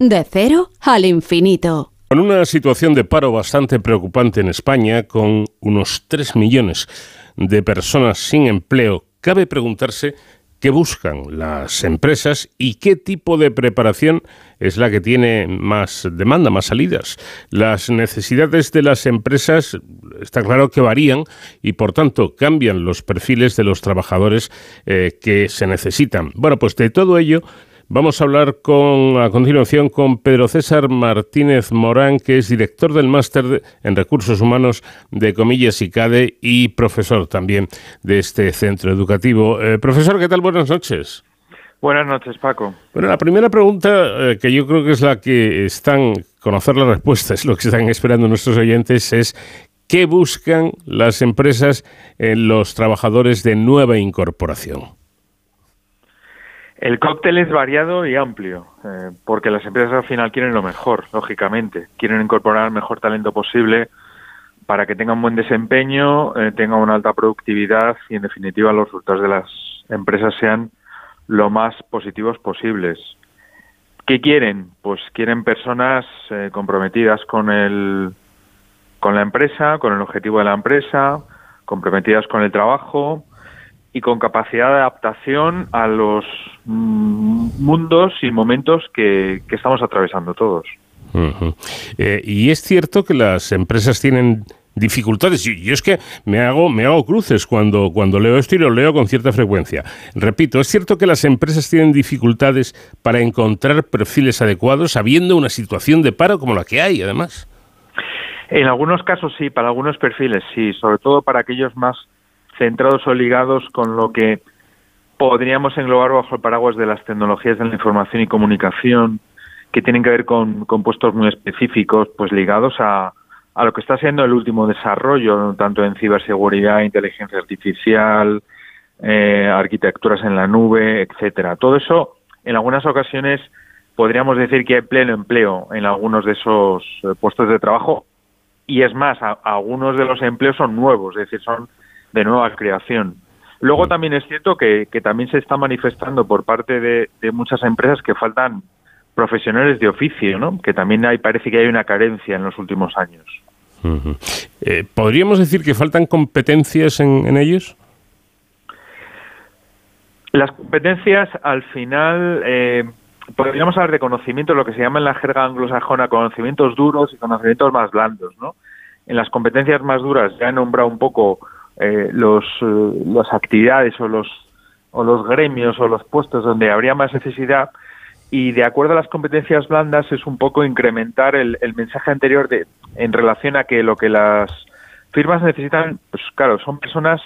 De cero al infinito. Con una situación de paro bastante preocupante en España, con unos 3 millones de personas sin empleo, cabe preguntarse qué buscan las empresas y qué tipo de preparación es la que tiene más demanda, más salidas. Las necesidades de las empresas está claro que varían y por tanto cambian los perfiles de los trabajadores eh, que se necesitan. Bueno, pues de todo ello Vamos a hablar con, a continuación con Pedro César Martínez Morán, que es director del máster en recursos humanos de Comillas y CADE y profesor también de este centro educativo. Eh, profesor, ¿qué tal? Buenas noches. Buenas noches, Paco. Bueno, la primera pregunta, eh, que yo creo que es la que están, conocer la respuesta, es lo que están esperando nuestros oyentes, es ¿qué buscan las empresas en los trabajadores de nueva incorporación? El cóctel es variado y amplio, eh, porque las empresas al final quieren lo mejor, lógicamente. Quieren incorporar el mejor talento posible para que tengan un buen desempeño, eh, tengan una alta productividad y, en definitiva, los resultados de las empresas sean lo más positivos posibles. ¿Qué quieren? Pues quieren personas eh, comprometidas con el con la empresa, con el objetivo de la empresa, comprometidas con el trabajo, y con capacidad de adaptación a los mm, mundos y momentos que, estamos atravesando todos. Eh, y es cierto que las empresas tienen dificultades. Y yo es que me hago, me hago cruces cuando, cuando leo esto y lo leo con cierta frecuencia. Repito, es cierto que las empresas tienen dificultades para encontrar perfiles adecuados habiendo una situación de paro como la que hay, además. En algunos casos sí, para algunos perfiles sí, sobre todo para aquellos más centrados o ligados con lo que podríamos englobar bajo el paraguas de las tecnologías de la información y comunicación, que tienen que ver con, puestos muy específicos, pues ligados a, a lo que está siendo el último desarrollo, tanto en ciberseguridad, inteligencia artificial, eh, arquitecturas en la nube, etcétera. Todo eso, en algunas ocasiones, podríamos decir que hay pleno empleo en algunos de esos eh, puestos de trabajo. Y es más, algunos de los empleos son nuevos, es decir, son de nueva creación. Luego también es cierto que, también se está manifestando por parte de, muchas empresas que faltan profesionales de oficio, ¿no? Que también hay, parece que hay una carencia en los últimos años. Eh, ¿Podríamos decir que faltan competencias en, ellos? Las competencias, al final, eh, podríamos hablar de conocimientos, lo que se llama en la jerga anglosajona, conocimientos duros y conocimientos más blandos, ¿no? En las competencias más duras ya he nombrado un poco eh, los, eh, las actividades o los, o los gremios o los puestos donde habría más necesidad y de acuerdo a las competencias blandas es un poco incrementar el, el mensaje anterior de, en relación a que lo que las firmas necesitan, pues claro, son personas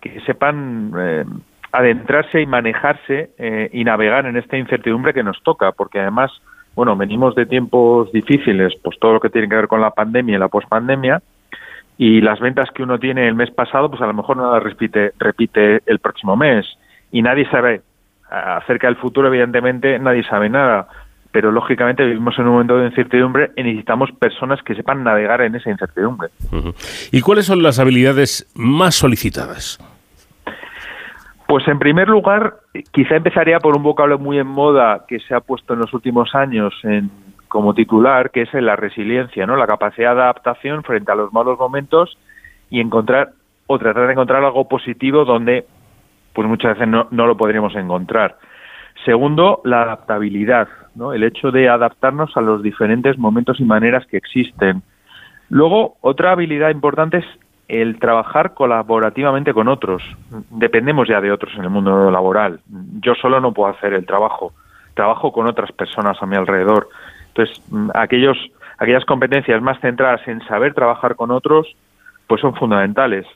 que sepan eh, adentrarse y manejarse eh, y navegar en esta incertidumbre que nos toca, porque además, bueno, venimos de tiempos difíciles, pues todo lo que tiene que ver con la pandemia y la pospandemia, y las ventas que uno tiene el mes pasado, pues a lo mejor no las repite, repite el próximo mes. Y nadie sabe acerca del futuro, evidentemente, nadie sabe nada. Pero lógicamente vivimos en un momento de incertidumbre y necesitamos personas que sepan navegar en esa incertidumbre. ¿Y cuáles son las habilidades más solicitadas? Pues en primer lugar, quizá empezaría por un vocablo muy en moda que se ha puesto en los últimos años en como titular, que es la resiliencia, ¿no? La capacidad de adaptación frente a los malos momentos y encontrar o tratar de encontrar algo positivo donde pues muchas veces no, no lo podríamos encontrar. Segundo, la adaptabilidad, ¿no? El hecho de adaptarnos a los diferentes momentos y maneras que existen. Luego, otra habilidad importante es el trabajar colaborativamente con otros. Dependemos ya de otros en el mundo laboral. Yo solo no puedo hacer el trabajo. Trabajo con otras personas a mi alrededor. Entonces, mm, aquellos, aquellas competencias más centradas en saber trabajar con otros, pues son fundamentales.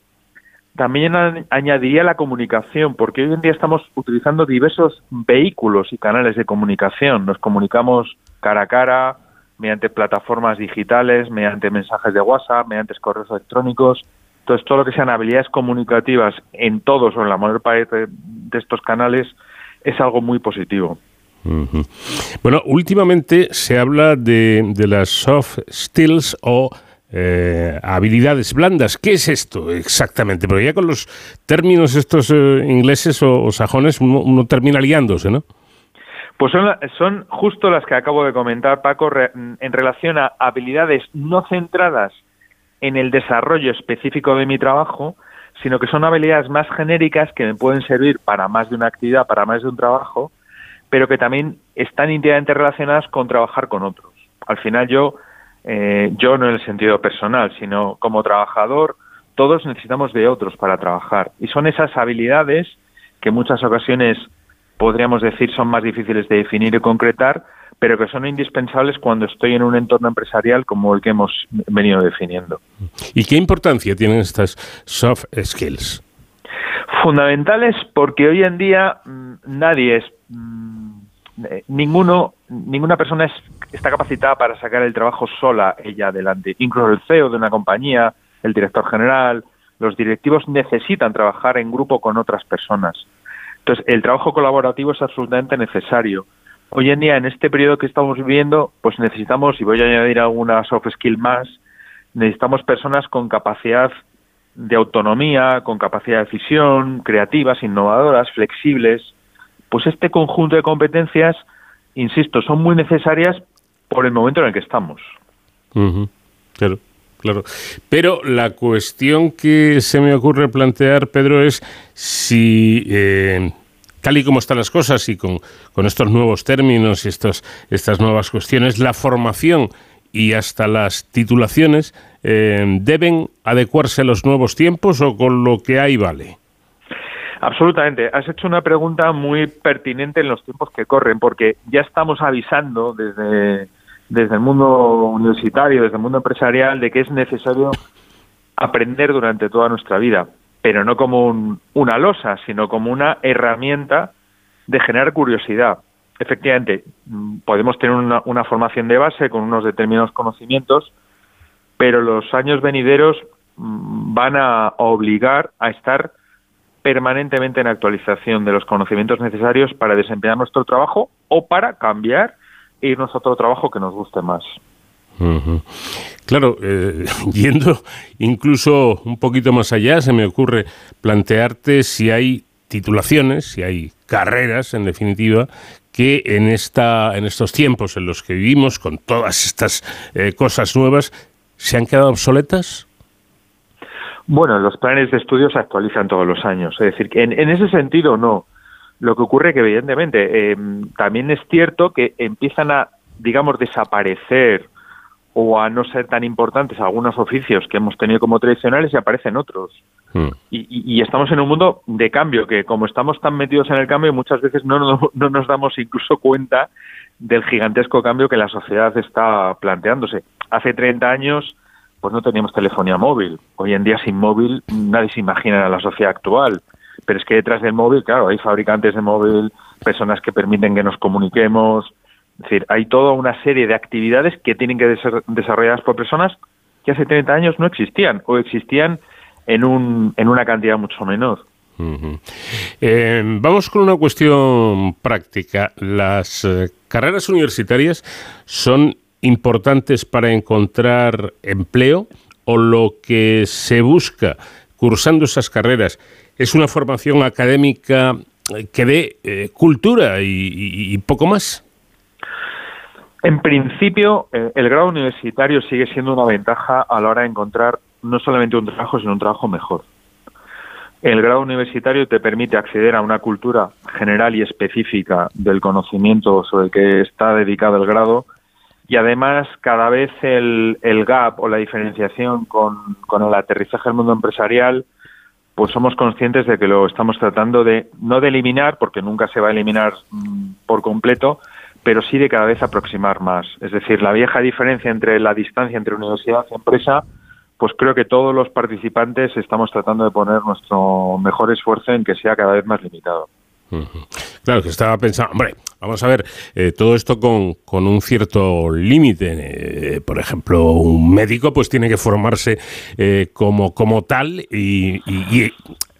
También añadiría la comunicación, porque hoy en día estamos utilizando diversos vehículos y canales de comunicación. Nos comunicamos cara a cara, mediante plataformas digitales, mediante mensajes de WhatsApp, mediante correos electrónicos. Entonces, todo lo que sean habilidades comunicativas en todos o en la mayor parte de estos canales es algo muy positivo. Bueno, últimamente se habla de, las soft skills o eh, habilidades blandas. ¿Qué es esto exactamente? Porque ya con los términos estos eh, ingleses o, sajones uno, termina liándose, ¿no? Pues son, son justo las que acabo de comentar, Paco, en relación a habilidades no centradas en el desarrollo específico de mi trabajo, sino que son habilidades más genéricas que me pueden servir para más de una actividad, para más de un trabajo, pero que también están íntimamente relacionadas con trabajar con otros. Al final yo, eh, yo no en el sentido personal, sino como trabajador, todos necesitamos de otros para trabajar. Y son esas habilidades que en muchas ocasiones podríamos decir son más difíciles de definir y concretar, pero que son indispensables cuando estoy en un entorno empresarial como el que hemos venido definiendo. ¿Y qué importancia tienen estas soft skills? Fundamentales porque hoy en día mm, nadie es, mm, eh, ninguno, ninguna persona está capacitada para sacar el trabajo sola ella adelante. Incluso el CEO de una compañía, el director general, los directivos necesitan trabajar en grupo con otras personas. Entonces, el trabajo colaborativo es absolutamente necesario. Hoy en día, en este periodo que estamos viviendo, pues necesitamos, y voy a añadir alguna soft skill más, necesitamos personas con capacidad de autonomía, con capacidad de decisión, creativas, innovadoras, flexibles. Pues este conjunto de competencias, insisto, son muy necesarias por el momento en el que estamos. Claro. Claro. Pero la cuestión que se me ocurre plantear, Pedro, es si, eh, tal y como están las cosas y con, estos nuevos términos y estos, estas nuevas cuestiones, la formación y hasta las titulaciones eh, deben adecuarse a los nuevos tiempos o con lo que hay vale. Absolutamente. Has hecho una pregunta muy pertinente en los tiempos que corren, porque ya estamos avisando desde desde el mundo universitario, desde el mundo empresarial, de que es necesario aprender durante toda nuestra vida, pero no como una losa, sino como una herramienta de generar curiosidad. Efectivamente, mm, podemos tener una, formación de base con unos determinados conocimientos, pero los años venideros mm, van a obligar a estar permanentemente en actualización de los conocimientos necesarios para desempeñar nuestro trabajo o para cambiar e irnos a otro trabajo que nos guste más. Claro, eh, yendo incluso un poquito más allá, se me ocurre plantearte si hay titulaciones, si hay carreras, en definitiva, que en, esta, en estos tiempos en los que vivimos, con todas estas eh, cosas nuevas, se han quedado obsoletas. Bueno, los planes de estudio se actualizan todos los años. Es decir, en, en ese sentido no. Lo que ocurre que, evidentemente, eh, también es cierto que empiezan a, digamos, desaparecer o a no ser tan importantes algunos oficios que hemos tenido como tradicionales y aparecen otros. Hmm. Y, estamos en un mundo de cambio, que como estamos tan metidos en el cambio, muchas veces no, no, no, nos damos incluso cuenta del gigantesco cambio que la sociedad está planteándose. Hace 30 años, pues no teníamos telefonía móvil. Hoy en día, sin móvil, nadie se imagina la sociedad actual. Pero es que detrás del móvil, claro, hay fabricantes de móvil, personas que permiten que nos comuniquemos. Es decir, hay toda una serie de actividades que tienen que ser desarrolladas por personas que hace 30 años no existían o existían en, un, en una cantidad mucho menor. Eh, vamos con una cuestión práctica. Las eh, carreras universitarias son importantes para encontrar empleo o lo que se busca cursando esas carreras es una formación académica que dé eh, cultura y, poco más. En principio, eh, el grado universitario sigue siendo una ventaja a la hora de encontrar no solamente un trabajo, sino un trabajo mejor. El grado universitario te permite acceder a una cultura general y específica del conocimiento sobre el que está dedicado el grado y además cada vez el, gap o la diferenciación con, el aterrizaje del mundo empresarial pues somos conscientes de que lo estamos tratando de no de eliminar, porque nunca se va a eliminar mm, por completo, pero sí de cada vez aproximar más. Es decir, la vieja diferencia entre la distancia entre universidad y empresa, pues creo que todos los participantes estamos tratando de poner nuestro mejor esfuerzo en que sea cada vez más limitado. Claro, que estaba pensando, hombre, vamos a ver, eh, todo esto con, con un cierto límite. Eh, por ejemplo, un médico pues tiene que formarse eh, como, como tal y, y,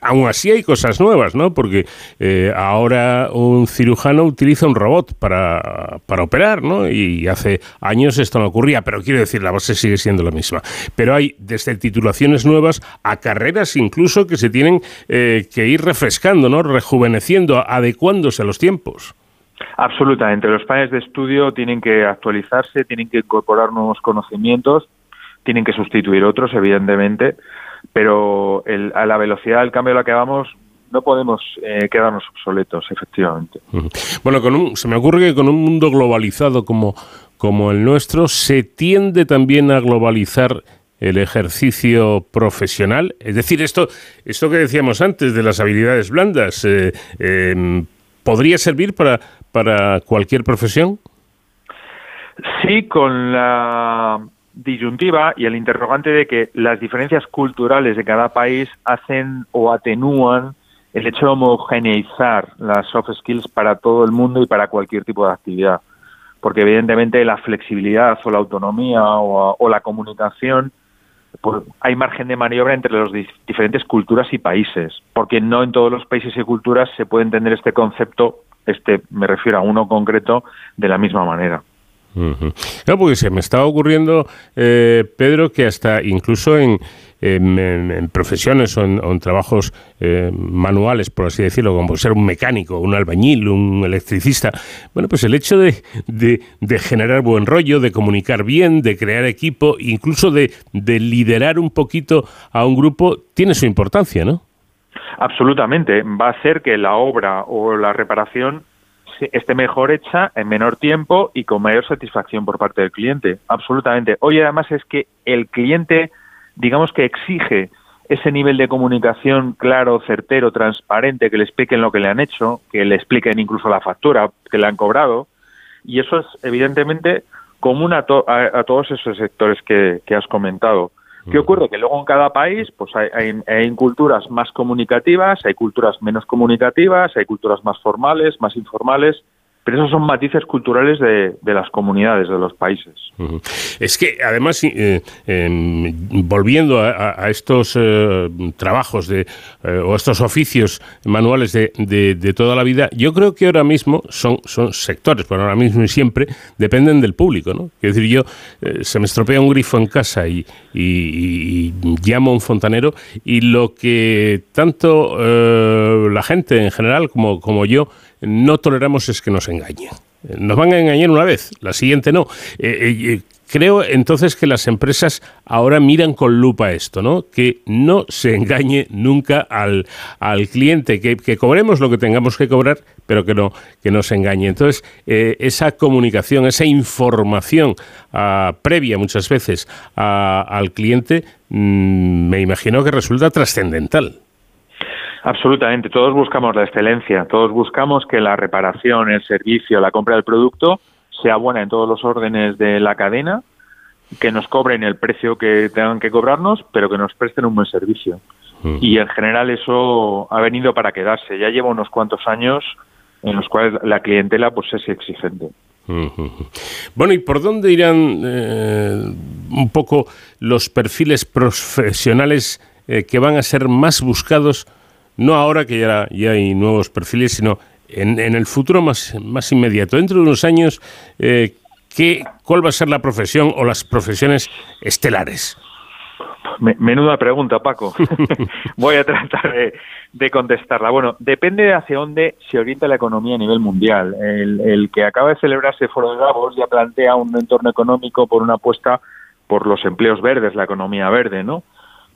aún así hay cosas nuevas, ¿no? Porque eh, ahora un cirujano utiliza un robot para, para, operar, ¿no? Y hace años esto no ocurría, pero quiero decir, la base sigue siendo la misma. Pero hay desde titulaciones nuevas a carreras incluso que se tienen eh, que ir refrescando, ¿no? Rejuveneciendo, adecuándose a los tiempos. Absolutamente. Los planes de estudio tienen que actualizarse, tienen que incorporar nuevos conocimientos, tienen que sustituir otros, evidentemente, pero a la velocidad del cambio a la que vamos no podemos eh, quedarnos obsoletos, efectivamente. Bueno, con se me ocurre que con un mundo globalizado como, como el nuestro, se tiende también a globalizar el ejercicio profesional. Es decir, esto, esto que decíamos antes de las habilidades blandas, eh, em, ¿podría servir para, para cualquier profesión? Sí, con la disyuntiva y el interrogante de que las diferencias culturales de cada país hacen o atenúan el hecho de homogeneizar las soft skills para todo el mundo y para cualquier tipo de actividad. Porque evidentemente la flexibilidad o la autonomía o, la comunicación, pues, hay margen de maniobra entre las diferentes culturas y países, porque no en todos los países y culturas se puede entender este concepto, este me refiero a uno concreto, de la misma manera. No, porque se me estaba ocurriendo, eh, Pedro, que hasta incluso en, profesiones o en, trabajos eh, manuales, por así decirlo, como ser un mecánico, un albañil, un electricista, bueno, pues el hecho de, generar buen rollo, de comunicar bien, de crear equipo, incluso de, de liderar un poquito a un grupo, tiene su importancia, ¿no? Absolutamente. Va a hacer que la obra o la reparación esté mejor hecha en menor tiempo y con mayor satisfacción por parte del cliente. Absolutamente. Hoy además es que el cliente digamos que exige ese nivel de comunicación claro, certero, transparente, que le expliquen lo que le han hecho, que le expliquen incluso la factura que le han cobrado. Y eso es evidentemente común a, a, todos esos sectores que, has comentado. ¿Qué ocurre? Que luego en cada país pues hay, hay, culturas más comunicativas, hay culturas menos comunicativas, hay culturas más formales, más informales, pero esos son matices culturales de, las comunidades, de los países. Es que, además, eh, em, volviendo a, estos eh, trabajos de, eh, o estos oficios manuales de, de, toda la vida, yo creo que ahora mismo son, son sectores, pero ahora mismo y siempre, dependen del público. ¿no? Es decir, yo se me estropea un grifo en casa y, y llamo a un fontanero y lo que tanto la gente en general como, como yo no toleramos es que nos engañen. Nos van a engañar una vez, la siguiente no. Eh, eh, creo entonces que las empresas ahora miran con lupa esto, ¿no? Que no se engañe nunca al, al cliente, que, cobremos lo que tengamos que cobrar, pero que no, que no se engañe. Entonces, eh, esa comunicación, esa información ah, previa muchas veces al cliente, mm, me imagino que resulta trascendental. Absolutamente, todos buscamos la excelencia, todos buscamos que la reparación, el servicio, la compra del producto sea buena en todos los órdenes de la cadena, que nos cobren el precio que tengan que cobrarnos, pero que nos presten un buen servicio. Mm. Y en general eso ha venido para quedarse. Ya lleva unos cuantos años en los cuales la clientela pues es exigente. Bueno, ¿y por dónde irán eh, un poco los perfiles profesionales eh, que van a ser más buscados no ahora que ya, ya hay nuevos perfiles, sino en, en, el futuro más, más inmediato. Dentro de unos años, eh, ¿qué, ¿cuál va a ser la profesión o las profesiones estelares? menuda pregunta, Paco. Voy a tratar de, contestarla. Bueno, depende de hacia dónde se orienta la economía a nivel mundial. El, el que acaba de celebrarse Foro de Davos ya plantea un entorno económico por una apuesta por los empleos verdes, la economía verde, ¿no?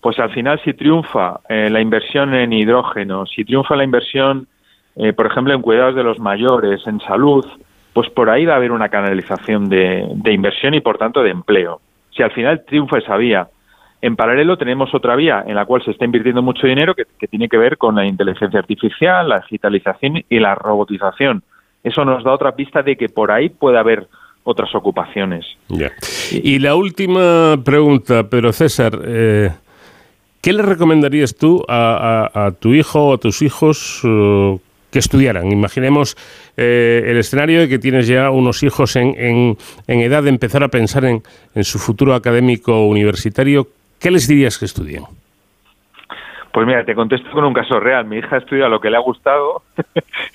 Pues al final si triunfa eh, la inversión en hidrógeno, si triunfa la inversión, eh, por ejemplo, en cuidados de los mayores, en salud, pues por ahí va a haber una canalización de, inversión y por tanto de empleo. Si al final triunfa esa vía, en paralelo tenemos otra vía en la cual se está invirtiendo mucho dinero que, tiene que ver con la inteligencia artificial, la digitalización y la robotización. Eso nos da otra pista de que por ahí puede haber otras ocupaciones. Y la última pregunta, pero César, eh, ¿Qué le recomendarías tú a, tu hijo o a tus hijos eh, que estudiaran? Imaginemos eh, el escenario de que tienes ya unos hijos en, edad de empezar a pensar en, su futuro académico universitario. ¿Qué les dirías que estudien? Pues mira, te contesto con un caso real. Mi hija estudia lo que le ha gustado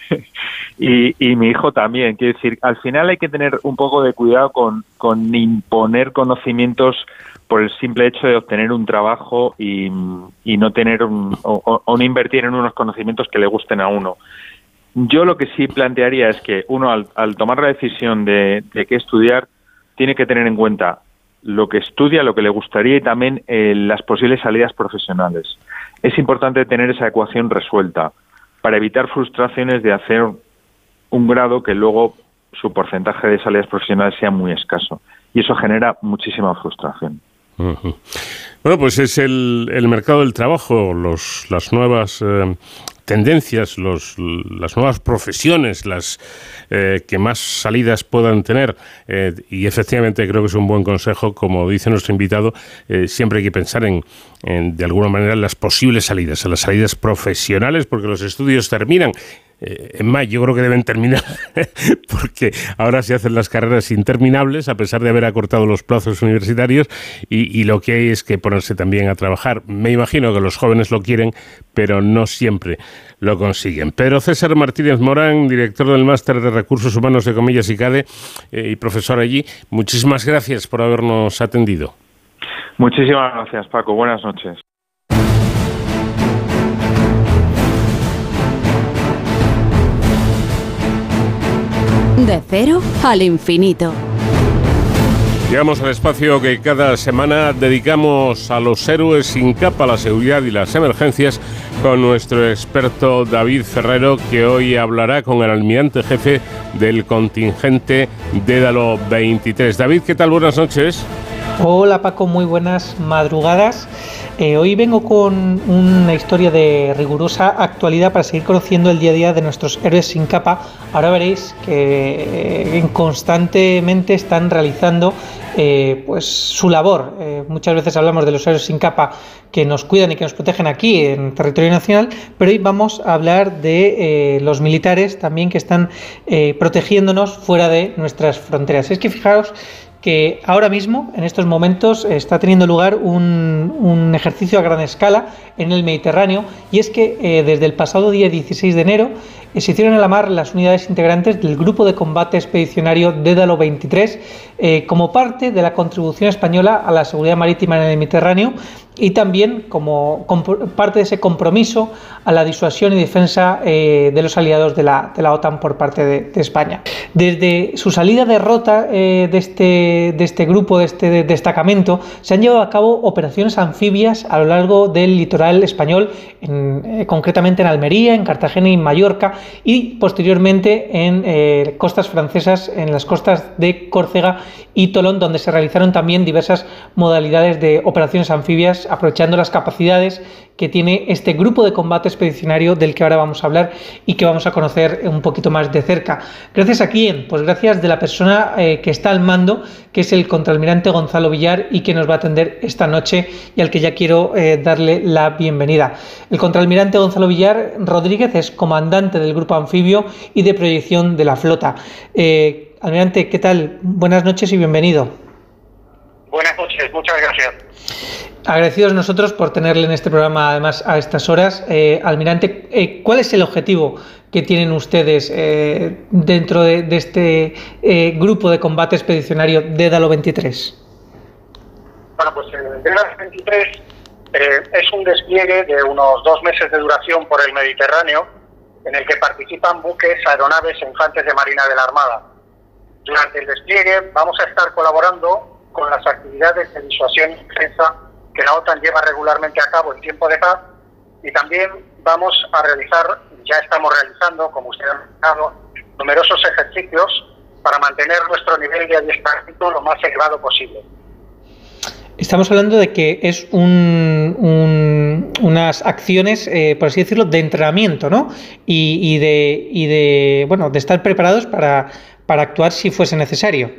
y, mi hijo también. Quiero decir, al final hay que tener un poco de cuidado con imponer conocimientos por el simple hecho de obtener un trabajo y, no tener un, o, no invertir en unos conocimientos que le gusten a uno. Yo lo que sí plantearía es que uno, al, tomar la decisión de, qué estudiar, tiene que tener en cuenta lo que estudia, lo que le gustaría y también eh, las posibles salidas profesionales. Es importante tener esa ecuación resuelta para evitar frustraciones de hacer un grado que luego su porcentaje de salidas profesionales sea muy escaso. Y eso genera muchísima frustración. Bueno, pues es el, el mercado del trabajo, los, las nuevas eh, tendencias, los, las nuevas profesiones, las eh, que más salidas puedan tener. Eh, y efectivamente creo que es un buen consejo, como dice nuestro invitado, siempre hay que pensar en, en, de alguna manera, las posibles salidas, en las salidas profesionales, porque los estudios terminan eh, en mayo yo creo que deben terminar, porque ahora se hacen las carreras interminables, a pesar de haber acortado los plazos universitarios, y, lo que hay es que ponerse también a trabajar. Me imagino que los jóvenes lo quieren, pero no siempre lo consiguen. Pedro César Martínez Morán, director del Máster de Recursos Humanos de Comillas y CADE eh, y profesor allí, muchísimas gracias por habernos atendido. Muchísimas gracias, Paco. Buenas noches. De cero al infinito. Llegamos al espacio que cada semana dedicamos a los héroes sin capa, la seguridad y las emergencias con nuestro experto David Ferrero, que hoy hablará con el almirante jefe del contingente Dédalo 23. David, ¿qué tal? Buenas noches. Hola Paco, muy buenas madrugadas. Eh, hoy vengo con una historia de rigurosa actualidad para seguir conociendo el día a día de nuestros héroes sin capa. Ahora veréis que eh, constantemente están realizando eh, pues su labor. muchas veces hablamos de los héroes sin capa que nos cuidan y que nos protegen aquí en territorio nacional, pero hoy vamos a hablar de los militares también que están protegiéndonos fuera de nuestras fronteras. Es que fijaos que ahora mismo, en estos momentos, está teniendo lugar un, ejercicio a gran escala en el Mediterráneo y es que eh, desde el pasado día 16 de enero eh, se hicieron en la mar las unidades integrantes del Grupo de Combate Expedicionario Dédalo 23 eh, como parte de la contribución española a la seguridad marítima en el Mediterráneo y también como parte de ese compromiso a la disuasión y defensa eh, de los aliados de la, de la, OTAN por parte de, España. Desde su salida de rota eh, de, este, de este grupo, de este destacamento, se han llevado a cabo operaciones anfibias a lo largo del litoral español, eh, concretamente en Almería, en Cartagena y en Mallorca, y posteriormente en costas francesas, en las costas de Córcega y Tolón, donde se realizaron también diversas modalidades de operaciones anfibias aprovechando las capacidades que tiene este grupo de combate expedicionario del que ahora vamos a hablar y que vamos a conocer un poquito más de cerca. ¿Gracias a quién? Pues gracias de la persona eh, que está al mando, que es el contraalmirante Gonzalo Villar y que nos va a atender esta noche y al que ya quiero eh, darle la bienvenida. El contraalmirante Gonzalo Villar Rodríguez es comandante del grupo anfibio y de proyección de la flota. Eh, almirante, ¿qué tal? Buenas noches y bienvenido. Buenas noches, muchas gracias. Agradecidos nosotros por tenerle en este programa, además, a estas horas. Eh, almirante, eh, ¿cuál es el objetivo que tienen ustedes eh, dentro de, este grupo de combate expedicionario Dédalo 23? Bueno, pues el Dédalo 23 es un despliegue de unos dos meses de duración por el Mediterráneo, en el que participan buques, aeronaves e infantes de Marina de la Armada. Durante el despliegue vamos a estar colaborando con las actividades de disuasión y defensa que la OTAN lleva regularmente a cabo en tiempo de paz y también vamos a realizar, ya estamos realizando, como usted ha mencionado, numerosos ejercicios para mantener nuestro nivel de adiestramiento lo más elevado posible. Estamos hablando de que es un, unas acciones, eh, por así decirlo, de entrenamiento, ¿no? Y, de, y de, bueno, de estar preparados para, para actuar si fuese necesario.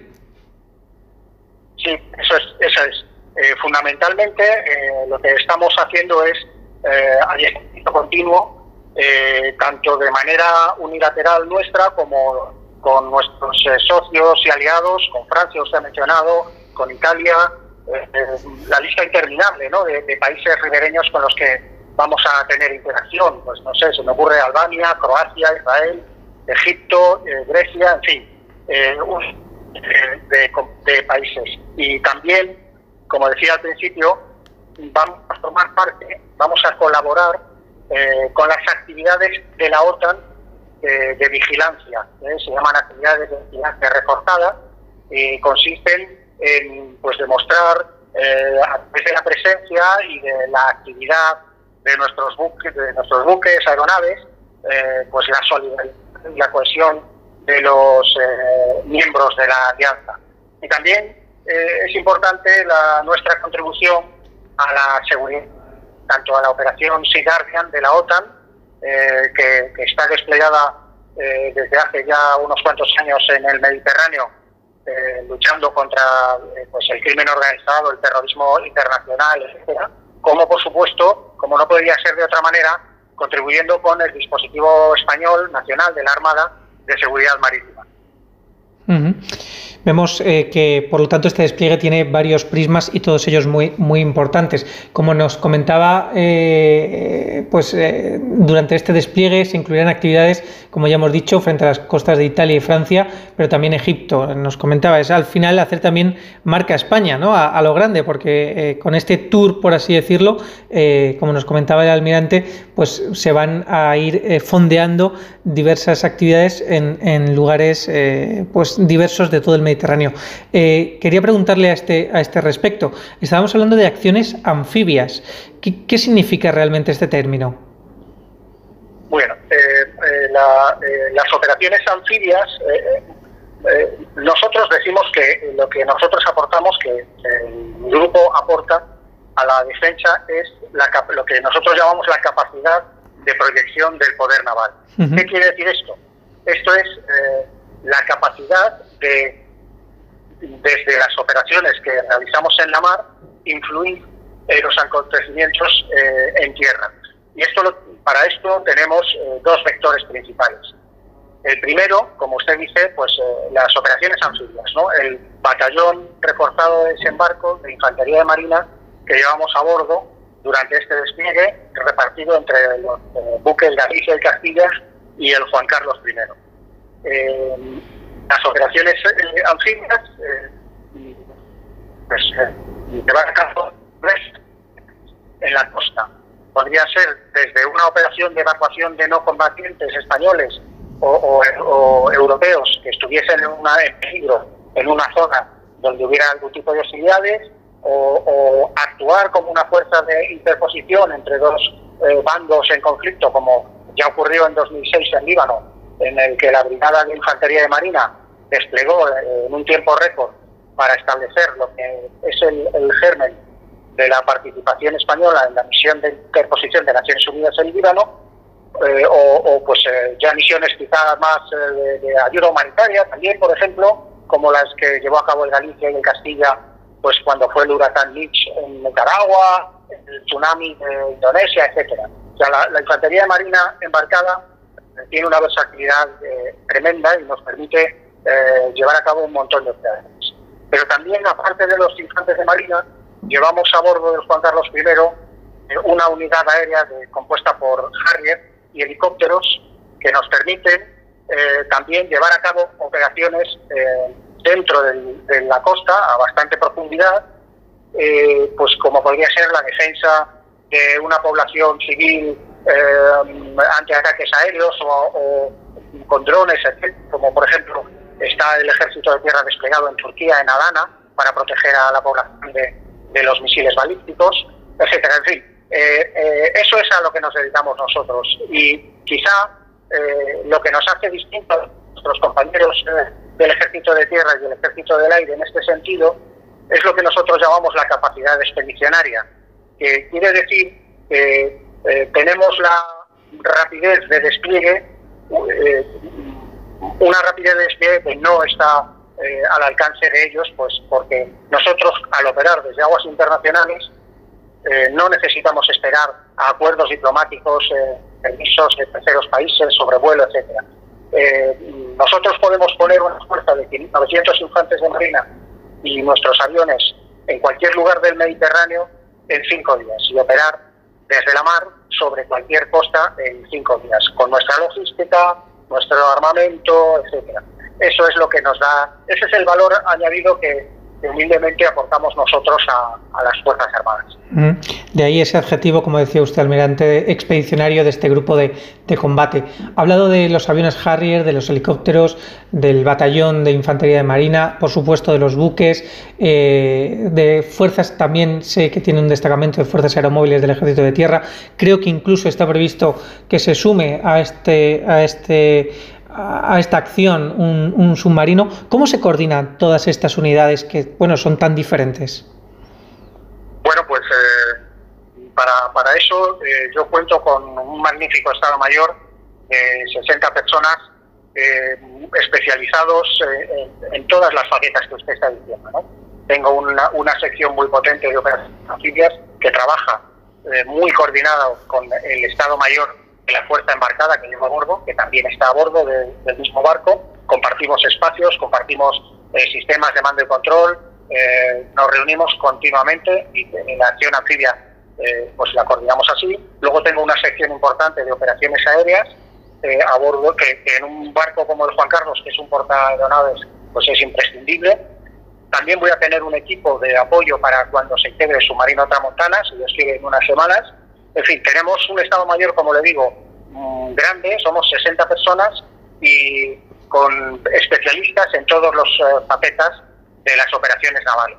Sí, eso es, eso es. Eh, fundamentalmente eh, lo que estamos haciendo es eh, adiestramiento continuo, eh, tanto de manera unilateral nuestra como con nuestros socios y aliados, con Francia, usted ha mencionado, con Italia, la lista interminable ¿no? de, países ribereños con los que vamos a tener interacción. Pues no sé, se me ocurre Albania, Croacia, Israel, Egipto, Grecia, en fin, de, de países. Y también como decía al principio, vamos a formar parte, vamos a colaborar eh, con las actividades de la OTAN de, vigilancia, ¿eh? se llaman actividades de vigilancia reforzada, y consisten en pues demostrar eh, a través de la presencia y de la actividad de nuestros buques, de nuestros buques aeronaves, eh, pues la solidaridad y la cohesión de los eh, miembros de la alianza. Y también es importante la, nuestra contribución a la seguridad, tanto a la operación Sea Guardian de la OTAN, que, que, está desplegada desde hace ya unos cuantos años en el Mediterráneo eh, luchando contra eh, pues el crimen organizado, el terrorismo internacional, etcétera, como por supuesto, como no podría ser de otra manera, contribuyendo con el dispositivo español nacional de la Armada de Seguridad Marítima. Vemos eh, que, por lo tanto, este despliegue tiene varios prismas y todos ellos muy, muy importantes. Como nos comentaba, eh, pues eh, durante este despliegue se incluirán actividades, como ya hemos dicho, frente a las costas de Italia y Francia, pero también Egipto. Nos comentaba, es al final hacer también marca España, ¿no? A, lo grande, porque con este tour, por así decirlo, como nos comentaba el almirante, pues se van a ir fondeando diversas actividades en, en lugares pues diversos de todo el Mediterráneo Mediterráneo. Eh, quería preguntarle a este, a este respecto. Estábamos hablando de acciones anfibias. ¿Qué, significa realmente este término? Bueno, eh, eh, las operaciones anfibias, nosotros decimos que lo que nosotros aportamos, que el grupo aporta a la defensa, es lo que nosotros llamamos la capacidad de proyección del poder naval. ¿Qué quiere decir esto? Esto es la capacidad de desde las operaciones que realizamos en la mar, influir en los acontecimientos eh, en tierra. Y esto para esto tenemos eh, dos vectores principales. El primero, como usted dice, pues eh, las operaciones anfibias, ¿no? El batallón reforzado de desembarco de Infantería de Marina que llevamos a bordo durante este despliegue, repartido entre los buques Galicia y Castilla y el Juan Carlos I las operaciones eh, anfibias eh, pues, eh, llevar a en la costa. Podría ser desde una operación de evacuación de no combatientes españoles o, europeos que estuviesen en, una, peligro en una zona donde hubiera algún tipo de hostilidades, o, actuar como una fuerza de interposición entre dos bandos en conflicto, como ya ocurrió en 2006 en Líbano, en el que la Brigada de Infantería de Marina desplegó eh, en un tiempo récord para establecer lo que es el, germen de la participación española en la misión de interposición de Naciones Unidas en Líbano, eh, o, pues eh, ya misiones quizás más de, ayuda humanitaria también, por ejemplo, como las que llevó a cabo el Galicia y el Castilla, pues cuando fue el huracán Mitch en Nicaragua, el tsunami de Indonesia, etcétera. O sea, la, la infantería marina embarcada tiene una versatilidad tremenda y nos permite eh, llevar a cabo un montón de operaciones. Pero también, aparte de los infantes de Marina, llevamos a bordo del Juan Carlos I eh, una unidad aérea compuesta por Harrier y helicópteros que nos permiten eh, también llevar a cabo operaciones dentro de la costa a bastante profundidad, pues como podría ser la defensa de una población civil ante ataques aéreos o, con drones, como por ejemplo Está el ejército de tierra desplegado en Turquía, en Adana, para proteger a la población de, los misiles balísticos, etcétera. En fin, eh, eh, eso es a lo que nos dedicamos nosotros. Y quizá eh, lo que nos hace distinto a nuestros compañeros del ejército de tierra y del ejército del aire en este sentido es lo que nosotros llamamos la capacidad expedicionaria, que quiere decir que tenemos la rapidez de despliegue una rapidez de despliegue que no está eh, al alcance de ellos, pues porque nosotros al operar desde aguas internacionales eh, no necesitamos esperar a acuerdos diplomáticos, eh, permisos de terceros países, sobrevuelo, etcétera. nosotros podemos poner una fuerza de 900 infantes de marina y nuestros aviones en cualquier lugar del Mediterráneo en cinco días y operar desde la mar sobre cualquier costa en cinco días, con nuestra logística, nuestro armamento, etcétera. Eso es lo que nos da, ese es el valor añadido que, humildemente aportamos nosotros a, las Fuerzas Armadas. De ahí ese adjetivo, como decía usted, almirante expedicionario de este grupo de, combate. Ha hablado de los aviones Harrier, de los helicópteros, del batallón de infantería de marina, por supuesto de los buques, eh, de fuerzas, también sé que tiene un destacamento de fuerzas aeromóviles del ejército de tierra. Creo que incluso está previsto que se sume a este, a este a esta acción un, submarino. ¿Cómo se coordinan todas estas unidades que, bueno, son tan diferentes? Bueno, pues eh, para, para, eso eh, yo cuento con un magnífico Estado Mayor de 60 personas eh, especializados en, todas las facetas que usted está diciendo. Tengo una, una sección muy potente de operaciones que trabaja muy coordinado con el Estado Mayor la fuerza embarcada que llevo a bordo, que también está a bordo del mismo barco. Compartimos espacios, compartimos eh, sistemas de mando y control, eh, nos reunimos continuamente y en la acción anfibia eh, pues la coordinamos así. Luego tengo una sección importante de operaciones aéreas a bordo, que, en un barco como el Juan Carlos, que es un portaavionaves, pues es imprescindible. También voy a tener un equipo de apoyo para cuando se integre el submarino Tramontana, si Dios quiere, en unas semanas en fin, tenemos un Estado Mayor, como le digo, mm, grande, somos 60 personas y con especialistas en todos los eh, de las operaciones navales.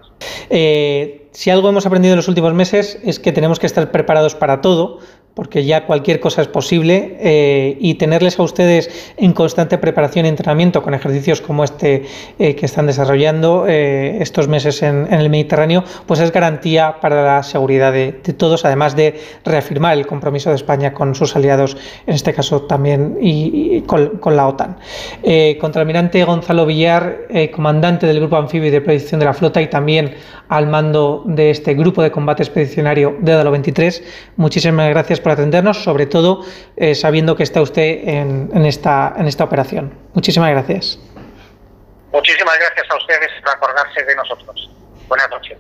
Eh, si algo hemos aprendido en los últimos meses es que tenemos que estar preparados para todo, porque ya cualquier cosa es posible eh, y tenerles a ustedes en constante preparación y entrenamiento con ejercicios como este eh, que están desarrollando eh, estos meses en, el Mediterráneo, pues es garantía para la seguridad de, todos, además de reafirmar el compromiso de España con sus aliados, en este caso también y, con, la OTAN. contraalmirante Gonzalo Villar, comandante del Grupo Anfibio de Predicción de la Flota y también al mando de este Grupo de Combate Expedicionario de Dalo 23, muchísimas gracias por atendernos, sobre todo eh, sabiendo que está usted en, esta, en esta operación. Muchísimas gracias. Muchísimas gracias a ustedes por acordarse de nosotros. Buenas noches.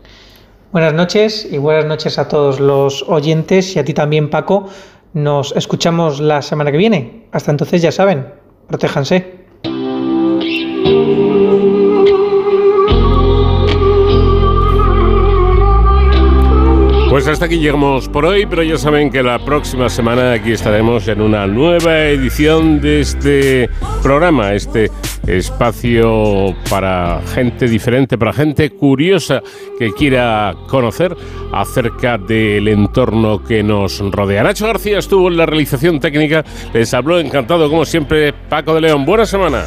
Buenas noches y buenas noches a todos los oyentes y a ti también, Paco. Nos escuchamos la semana que viene. Hasta entonces, ya saben, protéjanse. Pues hasta aquí llegamos por hoy, pero ya saben que la próxima semana aquí estaremos en una nueva edición de este programa, este espacio para gente diferente, para gente curiosa que quiera conocer acerca del entorno que nos rodea. Nacho García estuvo en la realización técnica, les habló encantado como siempre Paco de León. Buena semana.